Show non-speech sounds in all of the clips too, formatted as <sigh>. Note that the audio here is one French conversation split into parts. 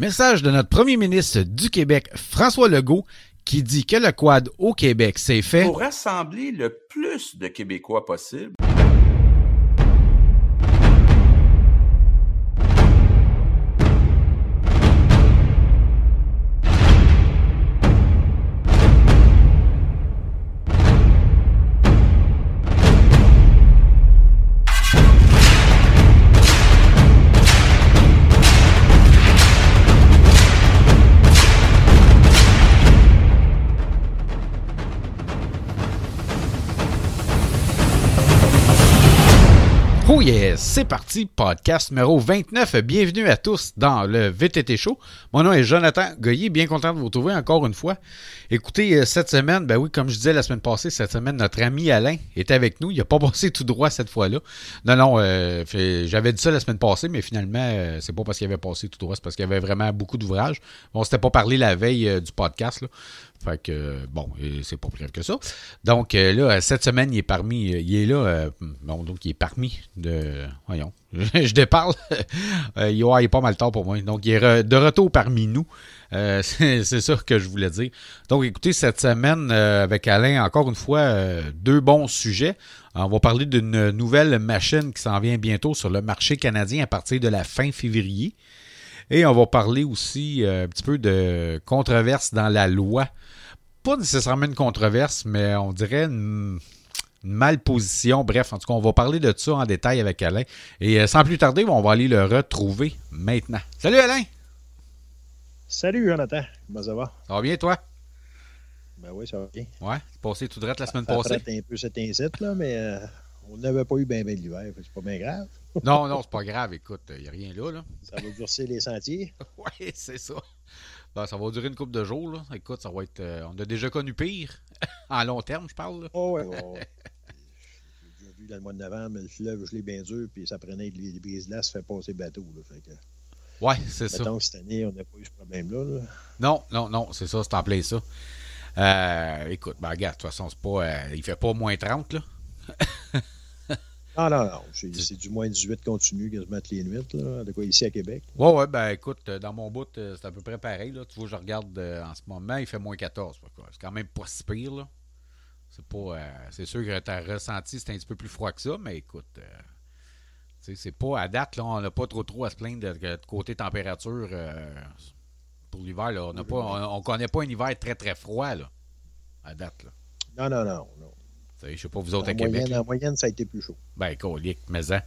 Message de notre premier ministre du Québec, François Legault, qui dit que le quad au Québec, c'est fait pour rassembler le plus de Québécois possible. C'est parti, podcast numéro 29. Bienvenue à tous dans le VTT Show. Mon nom est Jonathan Goyer, bien content de vous retrouver encore une fois. Écoutez, euh, cette semaine, ben oui, comme je disais la semaine passée, cette semaine, notre ami Alain est avec nous. Il n'a pas <laughs> passé tout droit cette fois-là. Non, non, euh, j'avais dit ça la semaine passée, mais finalement, euh, c'est pas parce qu'il avait passé tout droit, c'est parce qu'il y avait vraiment beaucoup d'ouvrages. On s'était pas parlé la veille du podcast. Fait que, bon, c'est pas plus grave que ça. Donc, là, cette semaine, il est parmi, il est là, bon, donc il est parmi de, voyons, <laughs> je déparle. <laughs> il est pas mal tard pour moi. Donc, il est de retour parmi nous. Euh, <laughs> c'est ça que je voulais dire. Donc, écoutez, cette semaine, euh, avec Alain, encore une fois, euh, deux bons sujets. On va parler d'une nouvelle machine qui s'en vient bientôt sur le marché canadien à partir de la fin février. Et on va parler aussi un petit peu de controverse dans la loi. Pas nécessairement une controverse, mais on dirait une, une malposition. Bref, en tout cas, on va parler de ça en détail avec Alain. Et sans plus tarder, on va aller le retrouver maintenant. Salut Alain! Salut Jonathan, comment ça va? Ça va bien toi? Ben oui, ça va bien. Ouais, passé tout droit la semaine ça passée. un peu cet incite, là, mais euh, on n'avait pas eu bien ben l'hiver, c'est pas bien grave. <laughs> non, non, c'est pas grave, écoute, il n'y a rien là, là. Ça va durcir les sentiers. <laughs> oui, c'est ça. Ben, ça va durer une couple de jours, là. Écoute, ça va être. Euh, on a déjà connu pire. <laughs> en long terme, je parle. Là. Oh, ouais, ouais. J'ai déjà vu dans le mois de novembre, le fleuve gelé bien dur, puis ça prenait les brises-là, se fait passer bateau. Là, fait que... Oui, c'est ça. cette année, on n'a pas eu ce problème-là. Non, non, non, c'est ça, c'est en plein ça. Euh, écoute, ben, regarde, de toute façon, c'est pas, euh, il fait pas moins 30, là. Non, non, non. C'est, du moins 18 continu mettent les nuits, là, de quoi ici à Québec. Oui, oui, ben écoute, dans mon bout, euh, c'est à peu près pareil. Là. Tu vois, je regarde en ce moment, il fait moins 14. C'est quand même pas si pire, là. C'est pas. c'est sûr que tu as ressenti, c'est un petit peu plus froid que ça, mais écoute. C'est pas à date, là, on n'a pas trop trop à se plaindre de, côté température euh, pour l'hiver. On ne on, connaît pas un hiver très très froid là, à date. Là. Non, non, non. non. Je sais pas, vous autres à Québec. En moyenne, ça a été plus chaud. Ben, colique, mais hein.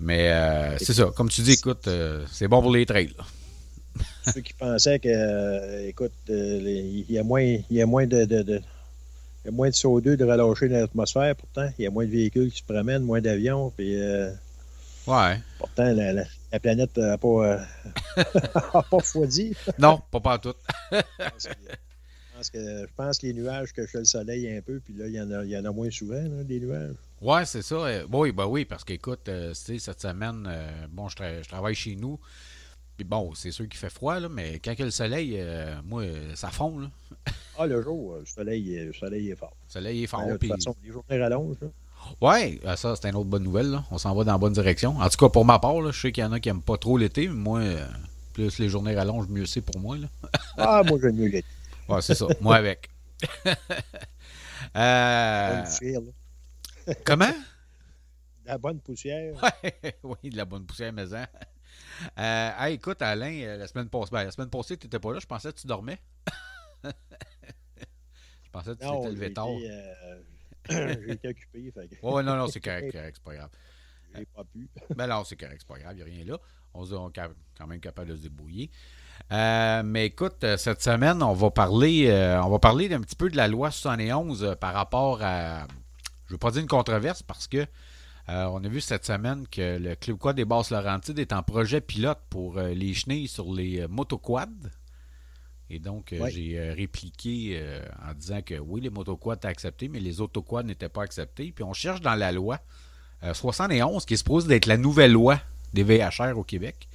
Mais euh, c'est ça. Comme tu dis, écoute, euh, c'est bon pour les trails. <laughs> Ceux qui pensaient que, écoute, il y a moins, il y a moins de, de, de il y a moins de CO2 de relâcher dans l'atmosphère, pourtant. Il y a moins de véhicules qui se promènent, moins d'avions. Puis, Ouais. Pourtant, la, la, planète n'a pas, euh, <laughs> pas foidi. non, pas partout. <laughs> je, pense que, je pense que les nuages cachent le soleil un peu, puis là, il y en a, il y en a moins souvent, des nuages. Ouais, c'est ça. Euh, oui, ben oui, parce qu'écoute, euh, cette semaine, euh, bon, je, je, travaille chez nous. Puis bon, c'est sûr qu'il fait froid, là, mais quand il y a le soleil, moi, ça fond. Là. <laughs> ah, le jour, le soleil, le soleil est fort. Le soleil est fort. Ben, de toute façon, les journées rallongent. Là. Oui, euh, ça, c'est une autre bonne nouvelle. On s'en va dans la bonne direction. En tout cas, pour ma part, je sais qu'il y en a qui n'aiment pas trop l'été, mais moi, euh, plus les journées rallongent, mieux c'est pour moi. ah, moi, j'aime mieux l'été. Ouais, c'est ça. moi avec. <laughs> euh... Comment? De la bonne poussière. <laughs> oui, de la bonne poussière maison. Euh, écoute, Alain, euh, la semaine passée, ben, la semaine passée, tu n'étais pas là. Je pensais que tu dormais. <laughs> je pensais que tu t'étais levé tard. <coughs> J'ai été occupé. Fait Ouais, non, non, c'est correct, correct, c'est pas grave. J'ai pas pu. ben non, c'est correct, c'est pas grave, il n'y a rien là. On est quand même capable de se débrouiller. Euh, mais écoute, euh, cette semaine, on va parler, euh, on va parler d'un petit peu de la loi 71 par rapport à, je ne veux pas dire une controverse parce que on a vu cette semaine que le Club Quad des Basses Laurentides est en projet pilote pour les chenilles sur les motoquads. Et donc, euh, j'ai euh, répliqué euh, en disant que oui, les motoquads étaient acceptés, mais les autoquads n'étaient pas acceptés. Puis on cherche dans la loi 71, qui est supposée d'être la nouvelle loi des VHR au Québec.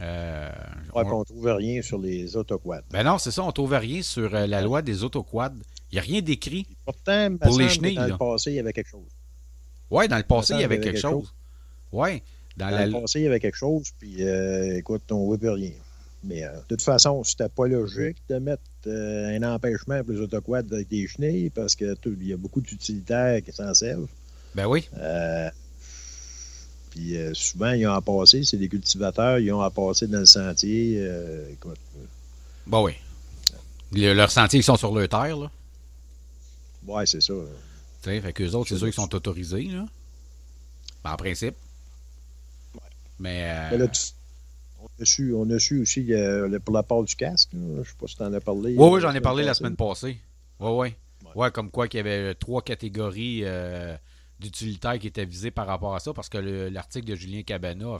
Euh, on ne trouve rien sur les autoquads. Ben non, c'est ça, on ne trouve rien sur la loi des autoquads. Il n'y a rien d'écrit pourtant, pour les chenilles. Dans le passé, il y avait quelque chose. Oui, dans le passé, il y avait quelque, chose. Oui. Dans, le passé, il y avait quelque chose, puis écoute, on ne voit plus rien. Mais euh, de toute façon, c'était pas logique de mettre euh, un empêchement pour les autoquads avec des chenilles parce qu'il y a beaucoup d'utilitaires qui s'en servent. Ben oui. Puis euh, souvent, ils ont à passer, c'est des cultivateurs, ils ont à passer dans le sentier. euh, écoute, Ben oui. Le- leurs sentiers, ils sont sur leur terre, là. ouais, c'est ça. Tu sais, fait qu'eux autres, c'est sûr qu'ils sont autorisés, là. Ben, en principe. Mais. euh, Mais là, tu- on, a su, on a su aussi euh, le- pour la part du casque. là. Je sais pas si tu en as parlé. Oui, oui, j'en ai parlé la semaine passée. Oui, oui. Ouais. Ouais, comme quoi qu'il y avait trois catégories d'utilitaires qui étaient visées par rapport à ça, parce que le- l'article de Julien Cabana,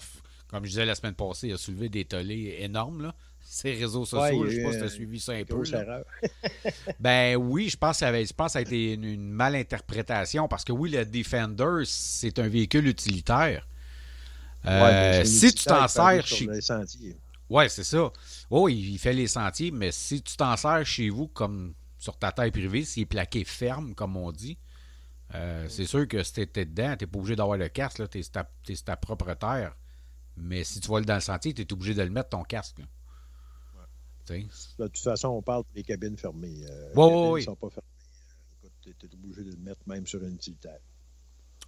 comme je disais la semaine passée, il a soulevé des tollés énormes, là. <laughs> Ces réseaux sociaux, Ouais, je il y sais pas si tu as suivi ça un peu. <laughs> <laughs> Ben oui, je pense que ça, avait- je pense que ça a été une, une malinterprétation, parce que oui, le Defender, c'est un véhicule utilitaire. Euh, Ouais, si tu t'en sers chez. Ouais, c'est ça. Oui, il fait les sentiers, mais si tu t'en sers chez vous comme sur ta taille privée, s'il est plaqué ferme, comme on dit, euh, c'est sûr que si t'es dedans, t'es pas obligé d'avoir le casque, là, t'es ta, ta propre terre. Mais si tu vas dans le sentier, t'es obligé de le mettre ton casque. là. De toute façon, on parle des cabines fermées. Euh, Ouais, les cabines ouais, ne ouais. sont pas fermées. Écoute, tu es obligé de le mettre même sur une utilitaire.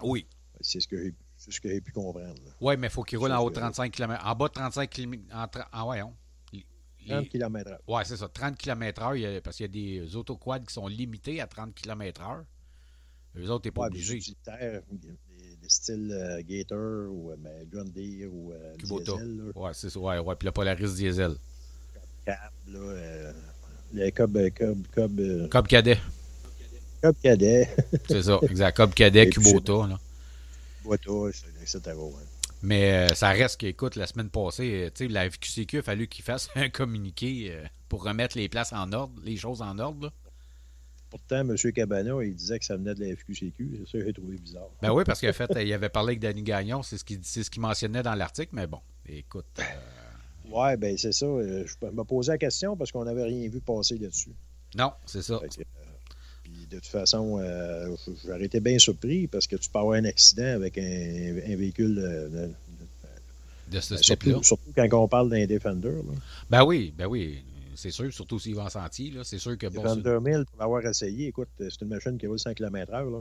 Oui. C'est ce que j'ai c'est ce que j'ai pu comprendre. Ouais, mais il faut qu'il roule en haut de c'est- 35 km. En bas de 35 km. En, ah ouais, on. Les- 30 km heure. Ouais, c'est ça. 30 km/h, parce qu'il y a des autoquads qui sont limités à 30 km/h. Eux autres, t'es pas Ouais, obligé. des styles euh, Gator ou euh, ben, Deere ou euh, Kubota. Diesel. Là, Ouais, c'est ça. Ouais, ouais. Puis le Polaris Diesel. Cab, là, euh, les Cob, Cob, Cob, Cob Cadet. Cob Cadet, <laughs> C'est ça, exact. Cob Cadet, Kubota. Là. Boita, etc. ouais. Mais ça reste qu'écoute, la semaine passée, tu sais, la FQCQ a fallu qu'il fasse <laughs> un communiqué pour remettre les places en ordre, les choses en ordre. là. Pourtant, M. Cabana, il disait que ça venait de la FQCQ. C'est ça que j'ai trouvé bizarre. Ben oui, parce qu'en fait, il avait parlé avec Danny Gagnon, c'est ce qu'il ce mentionnait dans l'article, mais bon, écoute. euh, Ouais, ben c'est ça. euh, Je me posais la question parce qu'on n'avait rien vu passer là-dessus. non, c'est ça. Que, euh, puis de toute façon, euh, j'aurais été bien surpris parce que tu peux avoir un accident avec un, un véhicule. euh, de- De ce de- type-là. surtout, surtout quand on parle d'un Defender. Là. Ben oui, ben oui. C'est sûr, surtout s'il va en sentier, là. C'est sûr que bon. c'est- Defender 1000, pour l'avoir essayé, écoute, c'est une machine qui roule 100 km/h. Là.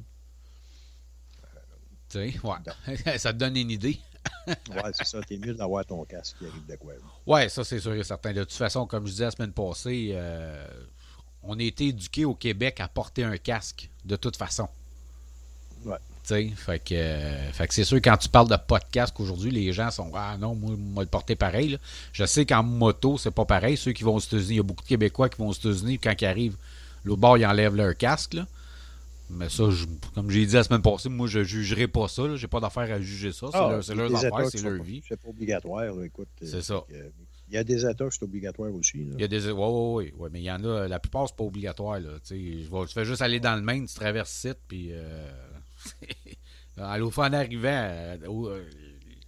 tu sais, ouais. <laughs> ça te donne une idée. Ouais, c'est ça. T'es mieux d'avoir ton casque qui arrive de quoi. là. Ouais, ça c'est sûr et certain. De toute façon, comme je disais la semaine passée, euh, on a été éduqués au Québec à porter un casque, de toute façon. Ouais. Fait que, euh, fait que c'est sûr, quand tu parles de casque aujourd'hui, les gens sont Ah non, moi, moi le porter pareil. là. Je sais qu'en moto, c'est pas pareil. Ceux qui vont aux États-Unis, il y a beaucoup de Québécois qui vont aux États-Unis, quand ils arrivent, l'autre bord, ils enlèvent leur casque. là. Mais ça, je- comme j'ai dit la semaine passée, moi, je jugerai pas ça. J'ai pas d'affaire à juger ça. C'est Ah, leur, c'est leurs affaires, leur pas- vie. C'est pas obligatoire, là, écoute. euh, C'est ça. que, Il y a des États que c'est obligatoire aussi. là. Il y a des. Oui, oui, oui. Ouais, mais il y en a. La plupart, c'est pas obligatoire. Là. Tu, sais, je vais- tu fais juste aller dans le Maine, tu traverses site, puis. Euh, <laughs> à en arrivant, euh, au-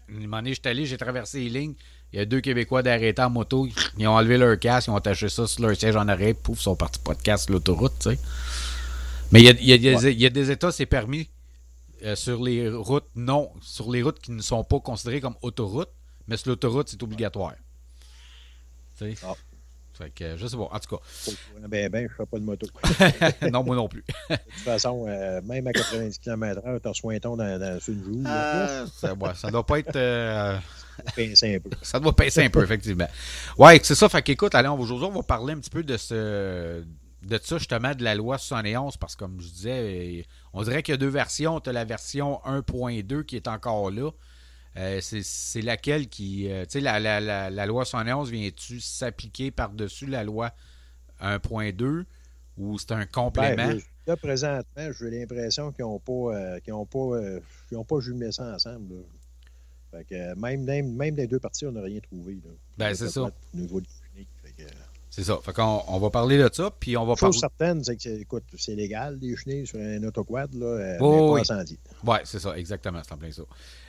une moment donné, je suis allé, j'ai traversé les lignes. Il y a deux Québécois d'arrêter en moto. Ils ont enlevé leur casque, ils ont attaché ça sur leur siège en arrêt, pouf, ils sont partis pas de casque sur l'autoroute, tu sais. Mais il y a, il y a des- Ouais. il y a des États, c'est permis euh, sur les routes non, sur les routes qui ne sont pas considérées comme autoroutes, mais sur l'autoroute, c'est obligatoire. Ah. Fait que, je sais pas. En tout cas, Ben, ben, je ne fais pas de moto. <laughs> non, moi non plus. De toute façon, euh, même à 90 km/h, tu reçois un ton dans, dans une joue. Euh, ça, ouais, ça doit pas être. euh, <laughs> Pincer un peu. ça doit pincer un peu, effectivement. Ouais, c'est ça. Fait qu'écoute, allez, on- aujourd'hui, on va parler un petit peu de ce. De ça, justement, de la loi 71, parce que comme je disais, on dirait qu'il y a deux versions. Tu as la version 1.2 qui est encore là. Euh, c'est- laquelle qui. euh, tu sais, la, la, la, la loi 71 vient-tu s'appliquer par-dessus la loi 1.2 ou c'est un complément? Ben, je- là, présentement, j'ai l'impression qu'ils n'ont pas, euh, ont pas, euh, ont pas jumelé ça ensemble. là. Fait que, même, même, même des deux parties, on n'a rien trouvé. Là. Ben, c'est ça. Au niveau de C'est ça. Fait qu'on on va parler de ça, puis on va parler. Certaine, c'est que, c'est- écoute, c'est légal, des chenilles sur un autoquad, là, Oh, mais pas oui. incendie. Oui, c'est ça, exactement, c'est en plein ça.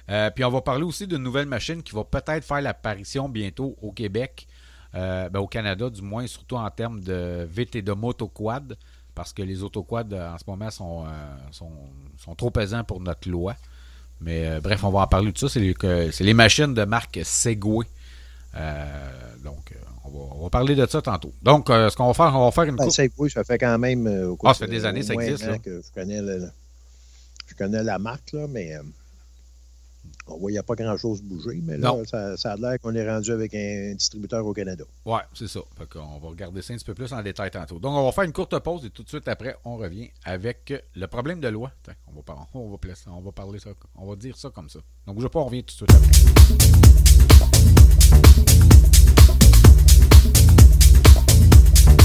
Euh, puis on va parler aussi d'une nouvelle machine qui va peut-être faire l'apparition bientôt au Québec, euh, ben, au Canada du moins, surtout en termes de VT de motoquad, parce que les autoquads en ce moment sont, euh, sont, sont trop pesants pour notre loi. Mais bref, on va en parler de ça. C'est les, les machines de marque Segway. Donc, on va, on va parler de ça tantôt. Donc, euh, ce qu'on va faire, on va faire une Ben, coupe. Ça fait quand même. euh, Ah, ça fait des années, ça existe, là. que je connais, le- je connais la marque, là, mais euh, on voyait pas grand-chose bouger. Mais là, ça, ça a l'air qu'on est rendu avec un distributeur au Canada. Ouais, c'est ça. Fait qu'on va regarder ça un petit peu plus en détail tantôt. Donc, on va faire une courte pause et tout de suite après, on revient avec le problème de loi. Attends, on va, par- on va, placer- on va parler ça, on va dire ça comme ça. Donc, je pas, on revient tout de suite après.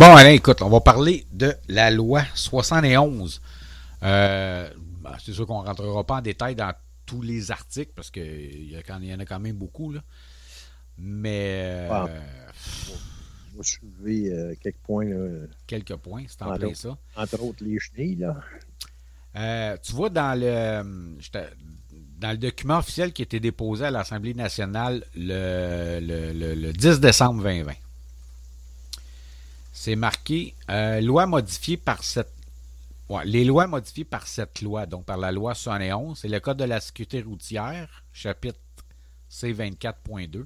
Bon, allez, écoute, on va parler de la loi 71. Euh, ben, c'est sûr qu'on ne rentrera pas en détail dans tous les articles parce qu'il y, a y en a quand même beaucoup. Là. Mais euh, Ah. Je vais soulever euh, quelques points, là, quelques points, c'est en Entre plein ça. entre autres les chenilles. Là. Euh, tu vois, dans le, dans le document officiel qui a été déposé à l'Assemblée nationale le, le- le- le 10 décembre 2020, c'est marqué euh, loi modifiée par cette. les lois modifiées par cette loi, donc par la loi 71, c'est le Code de la sécurité routière, chapitre C24.2.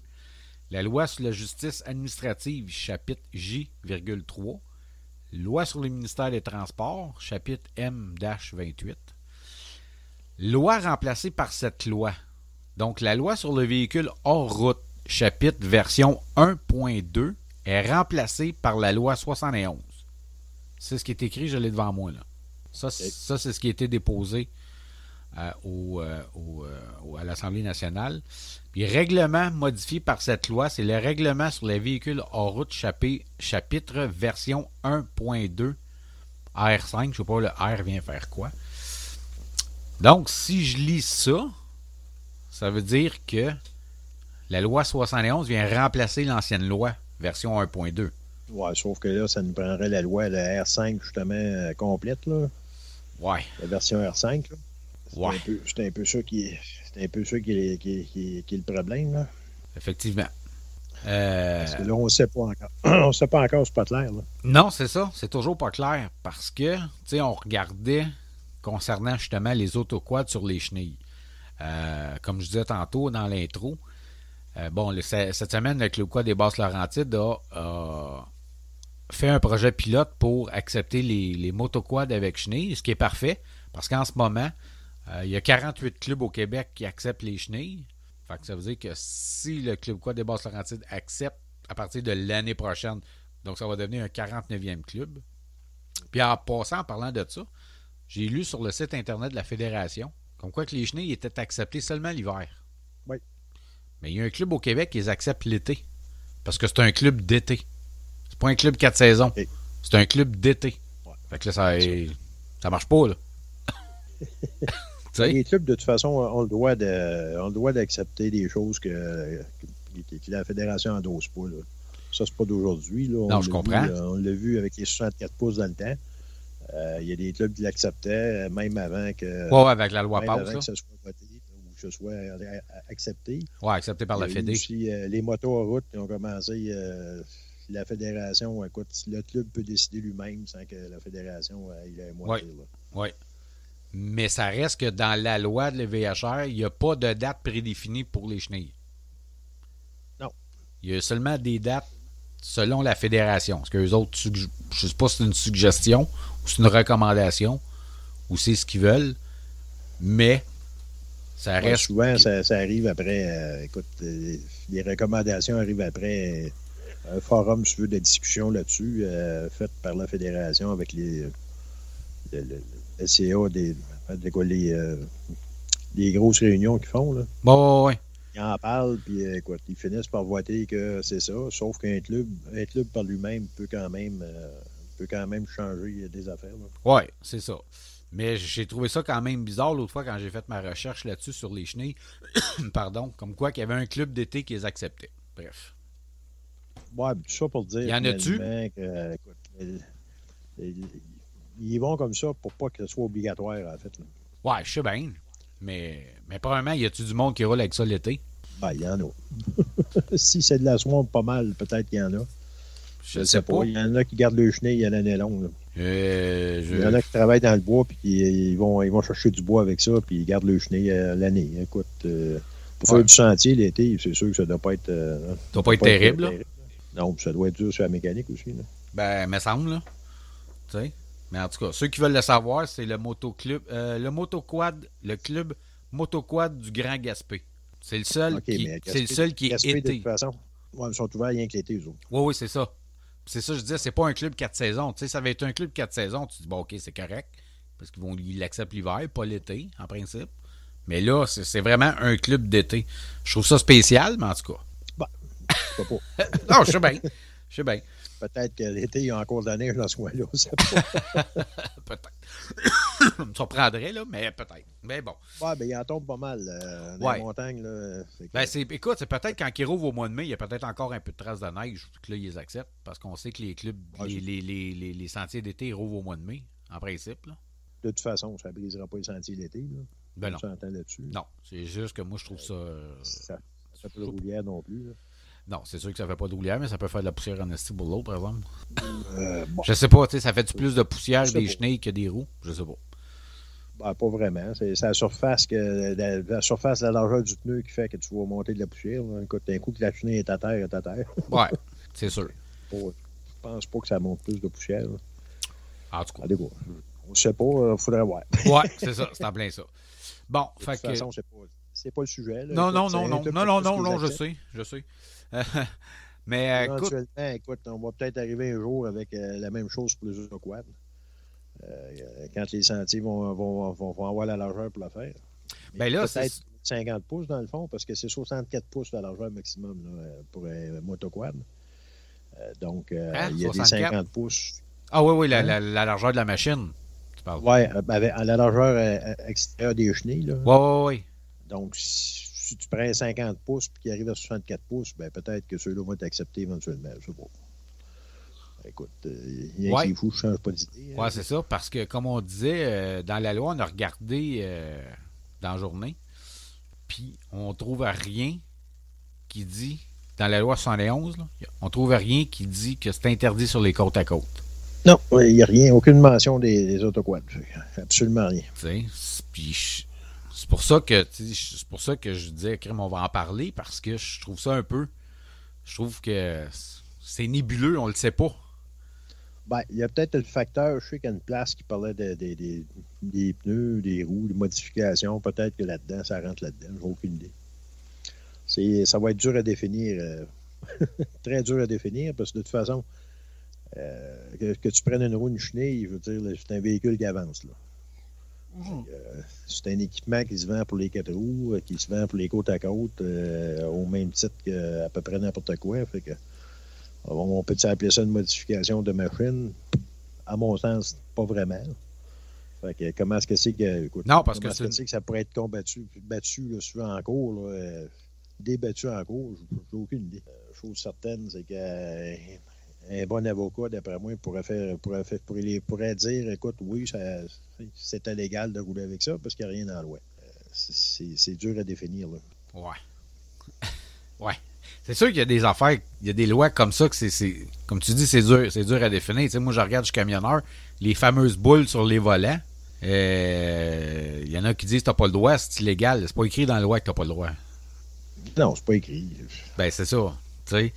La loi sur la justice administrative, chapitre J,3. Loi sur le ministère des Transports, chapitre M-28. Loi remplacée par cette loi. Donc, la loi sur le véhicule hors route, chapitre version 1.2, est remplacée par la loi 71. C'est ce qui est écrit, je l'ai devant moi. Là. Ça, c'est- ça, c'est ce qui a été déposé euh, au, euh, au, euh, au- à l'Assemblée nationale. Puis, règlement modifié par cette loi, c'est le règlement sur les véhicules hors route, chapitre, chapitre version 1.2, R5. Je ne sais pas, le R vient faire quoi. Donc, si je lis ça, ça veut dire que la loi 71 vient remplacer l'ancienne loi, version 1.2. Ouais, sauf que là, ça nous prendrait la loi, la R5, justement, euh, complète, là, Ouais. la version R5. là. C'est Ouais. un peu- C'est un peu ça qui est, un peu ça qui est, qui est- qui est- qui est le problème. Là. Effectivement. Euh, Parce que là, on ne sait pas encore. <clears throat> on ne sait pas encore, c'est pas clair. Là. Non, c'est ça. C'est toujours pas clair parce que, tu sais, on regardait concernant justement les autoquads sur les chenilles. Euh, comme je disais tantôt dans l'intro, euh, bon, cette semaine, le Club Quad des Basses-Laurentides a, fait un projet pilote pour accepter les, les avec chenilles, ce qui est parfait parce qu'en ce moment, euh, il y a 48 clubs au Québec qui acceptent les chenilles. Fait que ça veut dire que si le Club Quad des Basses-Laurentides accepte à partir de l'année prochaine, donc ça va devenir un 49e club. Puis en passant, en parlant de ça, j'ai lu sur le site internet de la fédération comme quoi que les chenilles étaient acceptés seulement l'hiver. Oui. Mais il y a un club au Québec qui les accepte l'été. Parce que c'est un club d'été. C'est pas un club quatre saisons. C'est un club d'été. Ouais. Fait que là, ça, ça marche pas, là. <laughs> Les clubs, de toute façon, ont le droit de, ont le droit d'accepter des choses que, que, que la fédération n'endosse pas. Là. Ça, c'est pas d'aujourd'hui. Non, je l'a comprends. vu, euh, on l'a vu avec les 64 pouces dans le temps. Euh, Il y a des clubs qui l'acceptaient, même avant que, Ouais, ouais, avec la loi même passe, avant là. que ce soit voté ou que ce soit accepté. Ouais, accepté par la Il Fédé. aussi, euh, les motos en route qui ont commencé. euh, la fédération, écoute, le club peut décider lui-même sans que la fédération euh, ait à Ouais. dire, là. Oui. Mais ça reste que dans la loi de l'EVHR, il n'y a pas de date prédéfinie pour les chenilles. Non. Il y a seulement des dates selon la fédération. Parce que les autres, je ne sais pas si c'est une suggestion ou c'est une recommandation ou c'est ce qu'ils veulent. Mais ça Ouais, reste. souvent, ça, ça arrive après. euh, écoute, euh, les recommandations arrivent après euh, un forum, si tu veux, de discussion là-dessus, fait par la fédération avec les, le, le- le SCA, des, quoi, les, les grosses réunions qu'ils font. Là. Bon, ouais. Ils en parlent, puis écoute, ils finissent par voter que c'est ça, sauf qu'un club, un club par lui-même peut quand même peut quand même changer des affaires. Ouais, c'est ça. Mais j'ai trouvé ça quand même bizarre l'autre fois quand j'ai fait ma recherche là-dessus sur les chenilles. <coughs> Pardon, comme quoi qu'il y avait un club d'été qui les acceptait. Bref. Ouais, tout ça pour dire. Y en a-tu? euh, ils vont comme ça pour pas que ce soit obligatoire, en fait. là. Ouais, je sais bien. Mais, mais probablement, y a-tu du monde qui roule avec ça l'été? Ben, il y en a. <laughs> si c'est de la swamp, pas mal, peut-être qu'il y en a. Je sais pas. Il y en a qui gardent le chenille à l'année longue. là. Euh, je- Il y en a qui travaillent dans le bois, puis qui- ils vont, ils vont chercher du bois avec ça, puis ils gardent le chenille à l'année. Écoute, euh, pour Ouais. faire du sentier l'été, c'est sûr que ça doit pas être. euh, Ça doit pas être terrible, là. Non, puis ça doit être dur sur la mécanique aussi. Là. Ben, me semble, là. Tu sais. Mais en tout cas, ceux qui veulent le savoir, c'est le motoclub, euh, le motoquad, le club motoquad du Grand Gaspé. C'est le seul qui, c'est le seul qui est Gaspé, de été. toute façon, ouais, ils sont ouverts rien que l'été, eux autres. Oui, oui, c'est ça. C'est ça, je disais, c'est pas un club 4 saisons. Tu sais, ça va être un club 4 saisons, tu dis, bon, OK, c'est correct. Parce qu'ils vont ils l'acceptent l'hiver, pas l'été, en principe. Mais là, c'est c'est vraiment un club d'été. Je trouve ça spécial, mais en tout cas. Je sais pas. <laughs> Non, je sais bien. Je sais bien. Peut-être que l'été, il y a encore de la neige dans ce coin-là. <laughs> Peut-être. <coughs> Ça me surprendrait, là, mais peut-être. Mais bon. Ouais, ben, il en tombe pas mal euh, dans Ouais. les montagnes. Là. Que- Ben, c'est, écoute, c'est peut-être quand ils rouvrent au mois de mai, il y a peut-être encore un peu de traces de neige, que là, ils les acceptent, parce qu'on sait que les clubs, Ouais, les, les, les, les, sentiers d'été, ils rouvrent au mois de mai, en principe. Là. De toute façon, ça ne brisera pas les sentiers l'été. Là. Ben non. On s'entend là-dessus. Non, c'est juste que moi, je trouve ça. Ça roulière non plus. là. Non, c'est sûr que ça fait pas de roulière, mais ça peut faire de la poussière en esti l'eau, par exemple. Euh, bon, Je sais pas, tu sais, ça fait plus de poussière des pas. chenilles que des roues? Je sais pas. ben, pas vraiment. C'est la surface, que, la, la surface de la largeur du pneu qui fait que tu vas monter de la poussière. Écoute, d'un coup que la chenille est à terre, est à terre. <laughs> Ouais, c'est sûr. Je pense pas que ça monte plus de poussière. là. En tout cas. Tout cas, on ne sait pas, il faudrait voir. <laughs> Ouais, c'est ça, c'est en plein ça. Bon, De fait toute que. façon, c'est pas, pas le sujet. là. Non, non, non, un non, non, non, non, non, je sais, je sais. <laughs> mais euh, écoute, Éventuellement, écoute, on va peut-être arriver un jour avec euh, la même chose pour les autoquads. Euh, quand les sentiers vont, vont, vont, vont avoir la largeur pour le faire. Ben là, peut-être 50 pouces dans le fond, parce que c'est 64 pouces la largeur maximum là, pour un motoquad. Donc, Hein, il y a 64? des 50 pouces. Ah oui, oui, la, Hein? la, la largeur de la machine. À la largeur extérieure des chenilles. Là. Ouais, ouais, ouais. Donc, si, tu prends 50 pouces et qu'il arrive à 64 pouces, ben, peut-être que ceux-là vont être acceptés éventuellement. Je sais pas. Écoute, euh, il y a Ouais. qui fou, je change pas d'idée. hein. Ouais, c'est ça, parce que comme on disait, euh, dans la loi, on a regardé euh, dans la journée, puis on trouve rien qui dit, dans la loi 71, là, on trouve rien qui dit que c'est interdit sur les côtes à côte. Non, il n'y a rien, aucune mention des, des autoquads. Absolument rien. Tu sais, C'est- puis c'est pour ça que c'est pour ça que je disais Crème, on va en parler parce que je trouve ça un peu je trouve que c'est nébuleux, on le sait pas. Ben, il y a peut-être le facteur, je sais qu'il y a une place qui parlait de- de- des- pneus, des roues, des modifications. Peut-être que là-dedans, ça rentre là-dedans. J'ai aucune idée. C'est, ça va être dur à définir. euh, <laughs> très dur à définir parce que de toute façon, euh, que, que tu prennes une roue, une chenille, je veux dire, c'est un véhicule qui avance. Là. Euh, c'est un équipement qui se vend pour les quatre roues, euh, qui se vend pour les côtes à côte, euh, au même titre qu'à peu près n'importe quoi. Fait que, on peut appeler ça une modification de machine? À mon sens, pas vraiment. Fait que comment est-ce que c'est que. écoute, Non, parce que que ça pourrait être combattu, battu là, souvent en cours, là, débattu en cours, j'ai aucune idée. Chose certaine, c'est qu'un un bon avocat, d'après moi, pourrait faire pourrait, faire- pourrait, pourrait dire écoute, oui, c'était légal de rouler avec ça parce qu'il n'y a rien dans la loi. Euh, c'est dur à définir. Là. Ouais. <laughs> ouais. C'est sûr qu'il y a des affaires, il y a des lois comme ça que c'est-. Comme tu dis, c'est dur, c'est dur à définir. Tu sais, moi, je regarde, je suis camionneur, les fameuses boules sur les volants. euh, Il y en a qui disent que t'as pas le droit, c'est illégal. C'est pas écrit dans la loi que t'as pas le droit. Non, c'est pas écrit. Ben, c'est ça. Tu sais.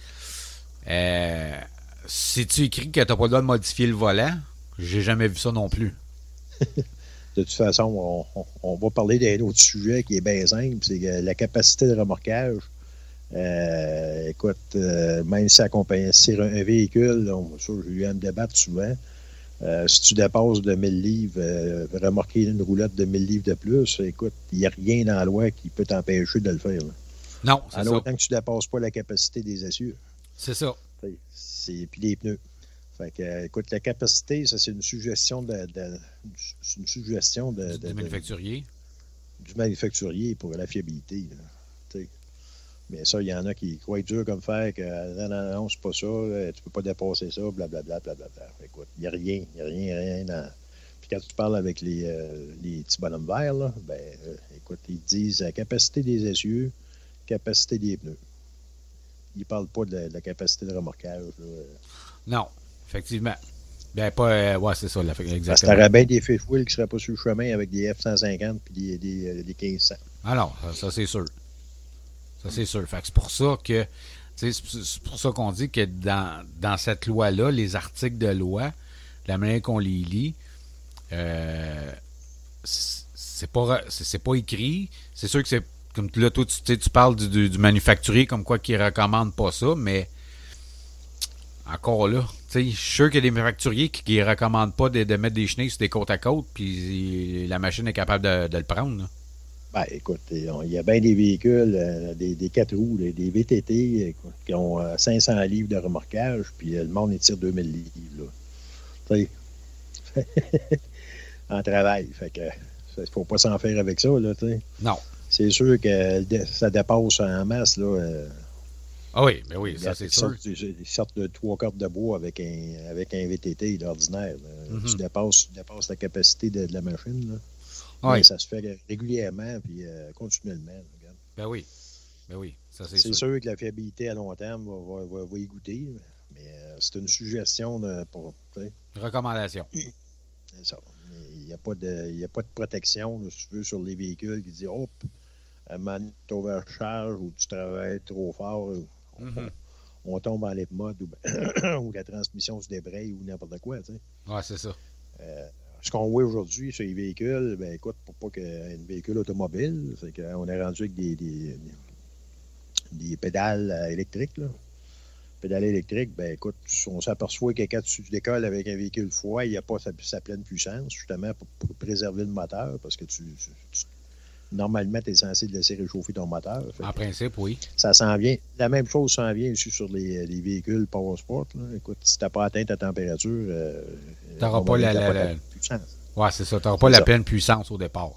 Euh, si tu écris que t'as pas le droit de modifier le volant, j'ai jamais vu ça non plus. <laughs> De toute façon, on, on- va parler d'un autre sujet qui est bien simple, c'est la capacité de remorquage. Euh, écoute, euh, même si accompagné sur un, un véhicule, on, ça, j'ai eu à me débattre souvent. Euh, si tu dépasses de 1000 livres, remorquer une roulette de 1000 livres de plus, écoute, il n'y a rien dans la loi qui peut t'empêcher de le faire. là. Non, c'est En ça. autant que tu ne dépasses pas la capacité des essieux. C'est ça. C'est, puis les pneus. Fait que, euh, écoute, la capacité, ça, c'est une suggestion de, une suggestion de, Du, de- du de- manufacturier? du manufacturier pour la fiabilité. là. Mais ça, il y en a qui croient dur comme faire que non, non, non, c'est pas ça, tu peux pas dépasser ça, blablabla, blablabla. Écoute, il n'y a rien, il n'y a rien, rien dans. Puis quand tu parles avec les, euh, les petits bonhommes verts, là, ben, euh, écoute, ils disent la capacité des essieux, capacité des pneus. Ils parlent pas de la, de la capacité de remorquage. là. Non, effectivement. Ben, pas. euh, ouais, c'est ça, la- Parce que exactement. t'aurais bien des fifth wheels qui seraient pas sur le chemin avec des F-150 puis des, des, euh, des 1500. Alors, ça, ça, c'est sûr. Ça, c'est sûr. Fait que c'est pour ça que. C'est pour ça qu'on dit que dans, dans cette loi-là, les articles de loi, la manière qu'on les lit, euh, c'est pas, c'est pas écrit. C'est sûr que c'est. Comme là, toi, tu, tu parles du, du- du manufacturier comme quoi qu'il recommande pas ça, mais encore là, tu sais, je suis sûr qu'il y a des manufacturiers qui, qui recommandent pas de, de mettre des chenilles sur des côtes à côte, puis la machine est capable de, de le prendre. là. Ben, écoute, il y a bien des véhicules, euh, des, des 4 roues, des, des VTT écoute, qui ont euh, 500 livres de remorquage, puis euh, le monde, il tire 2000 livres. Tu sais, <laughs> en travail. Fait que, il faut pas s'en faire avec ça, là, tu sais. Non. C'est sûr que ça dépasse en masse, là. euh, Ah oui, mais oui, ça c'est sûr. ils sortent de trois cordes de bois avec un, avec un VTT d'ordinaire. là. Mhm. Tu, dépasses, tu dépasses la capacité de, de la machine, là. Oui, Mais ça se fait régulièrement, puis euh, continuellement. regarde. ben oui. Ben oui, ça c'est C'est sûr. sûr que la fiabilité à long terme va, va, va- va y goûter, mais euh, c'est une suggestion de, pour. Recommandation. c'est ça. Il n'y a, pas de- il y a pas de protection, là, si tu veux, sur les véhicules qui dit Hop, donné, tu overcharges ou tu travailles trop fort, ou Mhm. on tombe en lip mode ou, ben- <coughs> ou la transmission se débraye ou n'importe quoi. tu sais. Ouais, c'est ça. Euh, ce qu'on voit aujourd'hui sur les véhicules, ben écoute, pour pas qu'un véhicule automobile, c'est qu'on est rendu avec des, des, des pédales euh, électriques. Là. Pédales électriques, ben écoute, on s'aperçoit que quand tu décolles avec un véhicule froid, il n'y a pas sa, sa pleine puissance, justement pour, pour préserver le moteur, parce que tu, tu- tu- normalement, tu es censé laisser réchauffer ton moteur. En principe, oui. ça s'en vient. La même chose s'en vient aussi sur les, les véhicules Power Sport. là. Écoute, si tu n'as pas atteint ta température, euh, T'auras on pas la- puissance. Ouais, c'est ça. Tu n'auras pas la ça. pleine puissance au départ.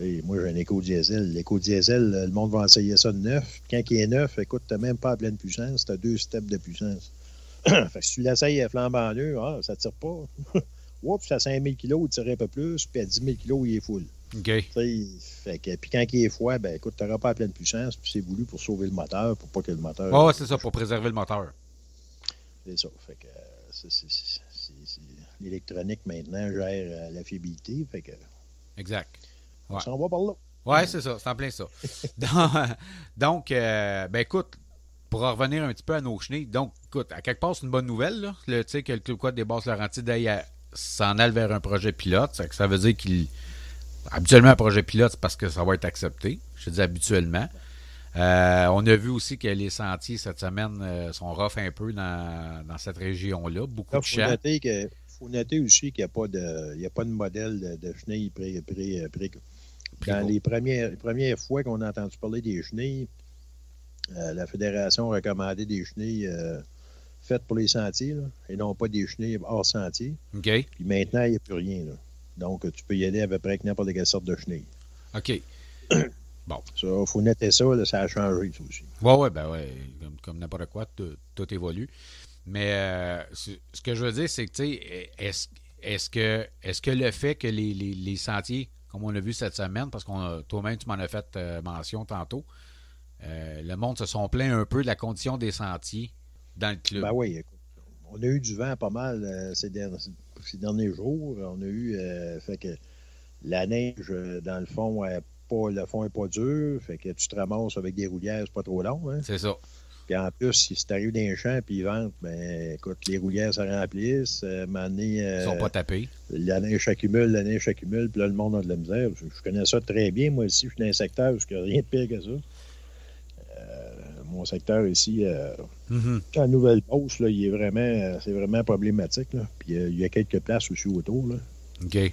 Et moi, j'ai un éco-diesel. L'éco-diesel, le monde va essayer ça de neuf. Quand il est neuf, écoute, tu n'as même pas à pleine puissance. Tu as deux steps de puissance. <clears throat> fait que si tu l'essayes à flambant neuf, ah, ça ne tire pas. <laughs> Oups, à 5000 kg, il tire un peu plus. Puis à 10 000 kg, il est full. OK. Fait que, puis quand il est froid, ben écoute, tu n'auras pas à pleine puissance. Puis c'est voulu pour sauver le moteur, pour pas que le moteur. Ouais, ouais, c'est ça, pour préserver le moteur. C'est ça. Fait que, euh, l'électronique maintenant gère euh, la fiabilité. Fait que, Exact. On s'en va par là. Ouais, c'est ça, c'est en plein ça. <laughs> Donc, donc, euh, ben écoute, pour en revenir un petit peu à nos chenilles, donc, écoute, à quelque part, c'est une bonne nouvelle, là. Le, tu sais, que le Club Quad des Basses Laurentides s'en aille vers un projet pilote. Ça, ça veut dire qu'il. Habituellement, un projet pilote, c'est parce que ça va être accepté. Je dis habituellement. Euh, on a vu aussi que les sentiers cette semaine euh, sont rough un peu dans, dans cette région-là. Beaucoup Il de faut champs. noter, que, faut noter aussi qu'il n'y a, pas de- il y a pas de modèle de, de chenilles pré, pré, pré- Dans les premières, les premières fois qu'on a entendu parler des chenilles, euh, la Fédération recommandait des chenilles euh, faites pour les sentiers, là, et non pas des chenilles hors sentier. OK. Puis maintenant, il n'y a plus rien. là. Donc, tu peux y aller à peu près avec n'importe quelle sorte de chenille. OK. <coughs> Ça, il faut noter ça, là, ça a changé, ça aussi. Ouais, ouais, ben ouais, comme, comme n'importe quoi, tout, évolue. Mais euh, ce que je veux dire, c'est que, tu sais, est-ce est-ce que, est que le fait que les, les- les sentiers, comme on l'a vu cette semaine, parce qu'on toi-même, tu m'en as fait euh, mention tantôt, euh, le monde se sont plaint un peu de la condition des sentiers dans le club. Ben oui, écoute, on a eu du vent pas mal euh, ces, derniers, ces derniers jours. On a eu, fait que la neige, dans le fond, est pas, le fond n'est pas dur. Fait que tu te ramasses avec des roulières, c'est pas trop long. Hein? C'est ça. Puis en plus, si tu arrives dans les champs puis ils ventent, ben écoute, les roulières se remplissent. Euh, donné, Ils euh, sont pas tapés. la neige s'accumule, la neige s'accumule, puis là, le monde a de la misère. Je, je connais ça très bien, moi aussi, je suis dans un secteur où il n'y a rien de pire que ça. Euh, mon secteur ici, euh, Mhm. en Nouvelle-Beauce, là, il est vraiment, c'est vraiment problématique. Là. Puis il y a quelques places aussi autour. Là. OK.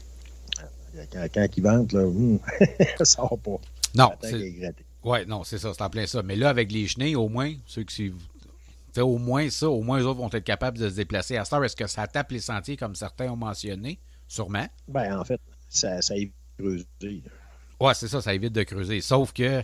Quand, quand ils vendent, là, hum, <laughs> ça sort pas. Non, c'est- Ouais, non, c'est ça, c'est en plein ça. Mais là, avec les chenilles, au moins, ceux qui. au moins ça, au moins les autres vont être capables de se déplacer. À temps, est-ce que ça tape les sentiers comme certains ont mentionné? Sûrement. Ben, en fait, ça, ça évite de creuser. Ouais, c'est ça, ça évite de creuser. Sauf que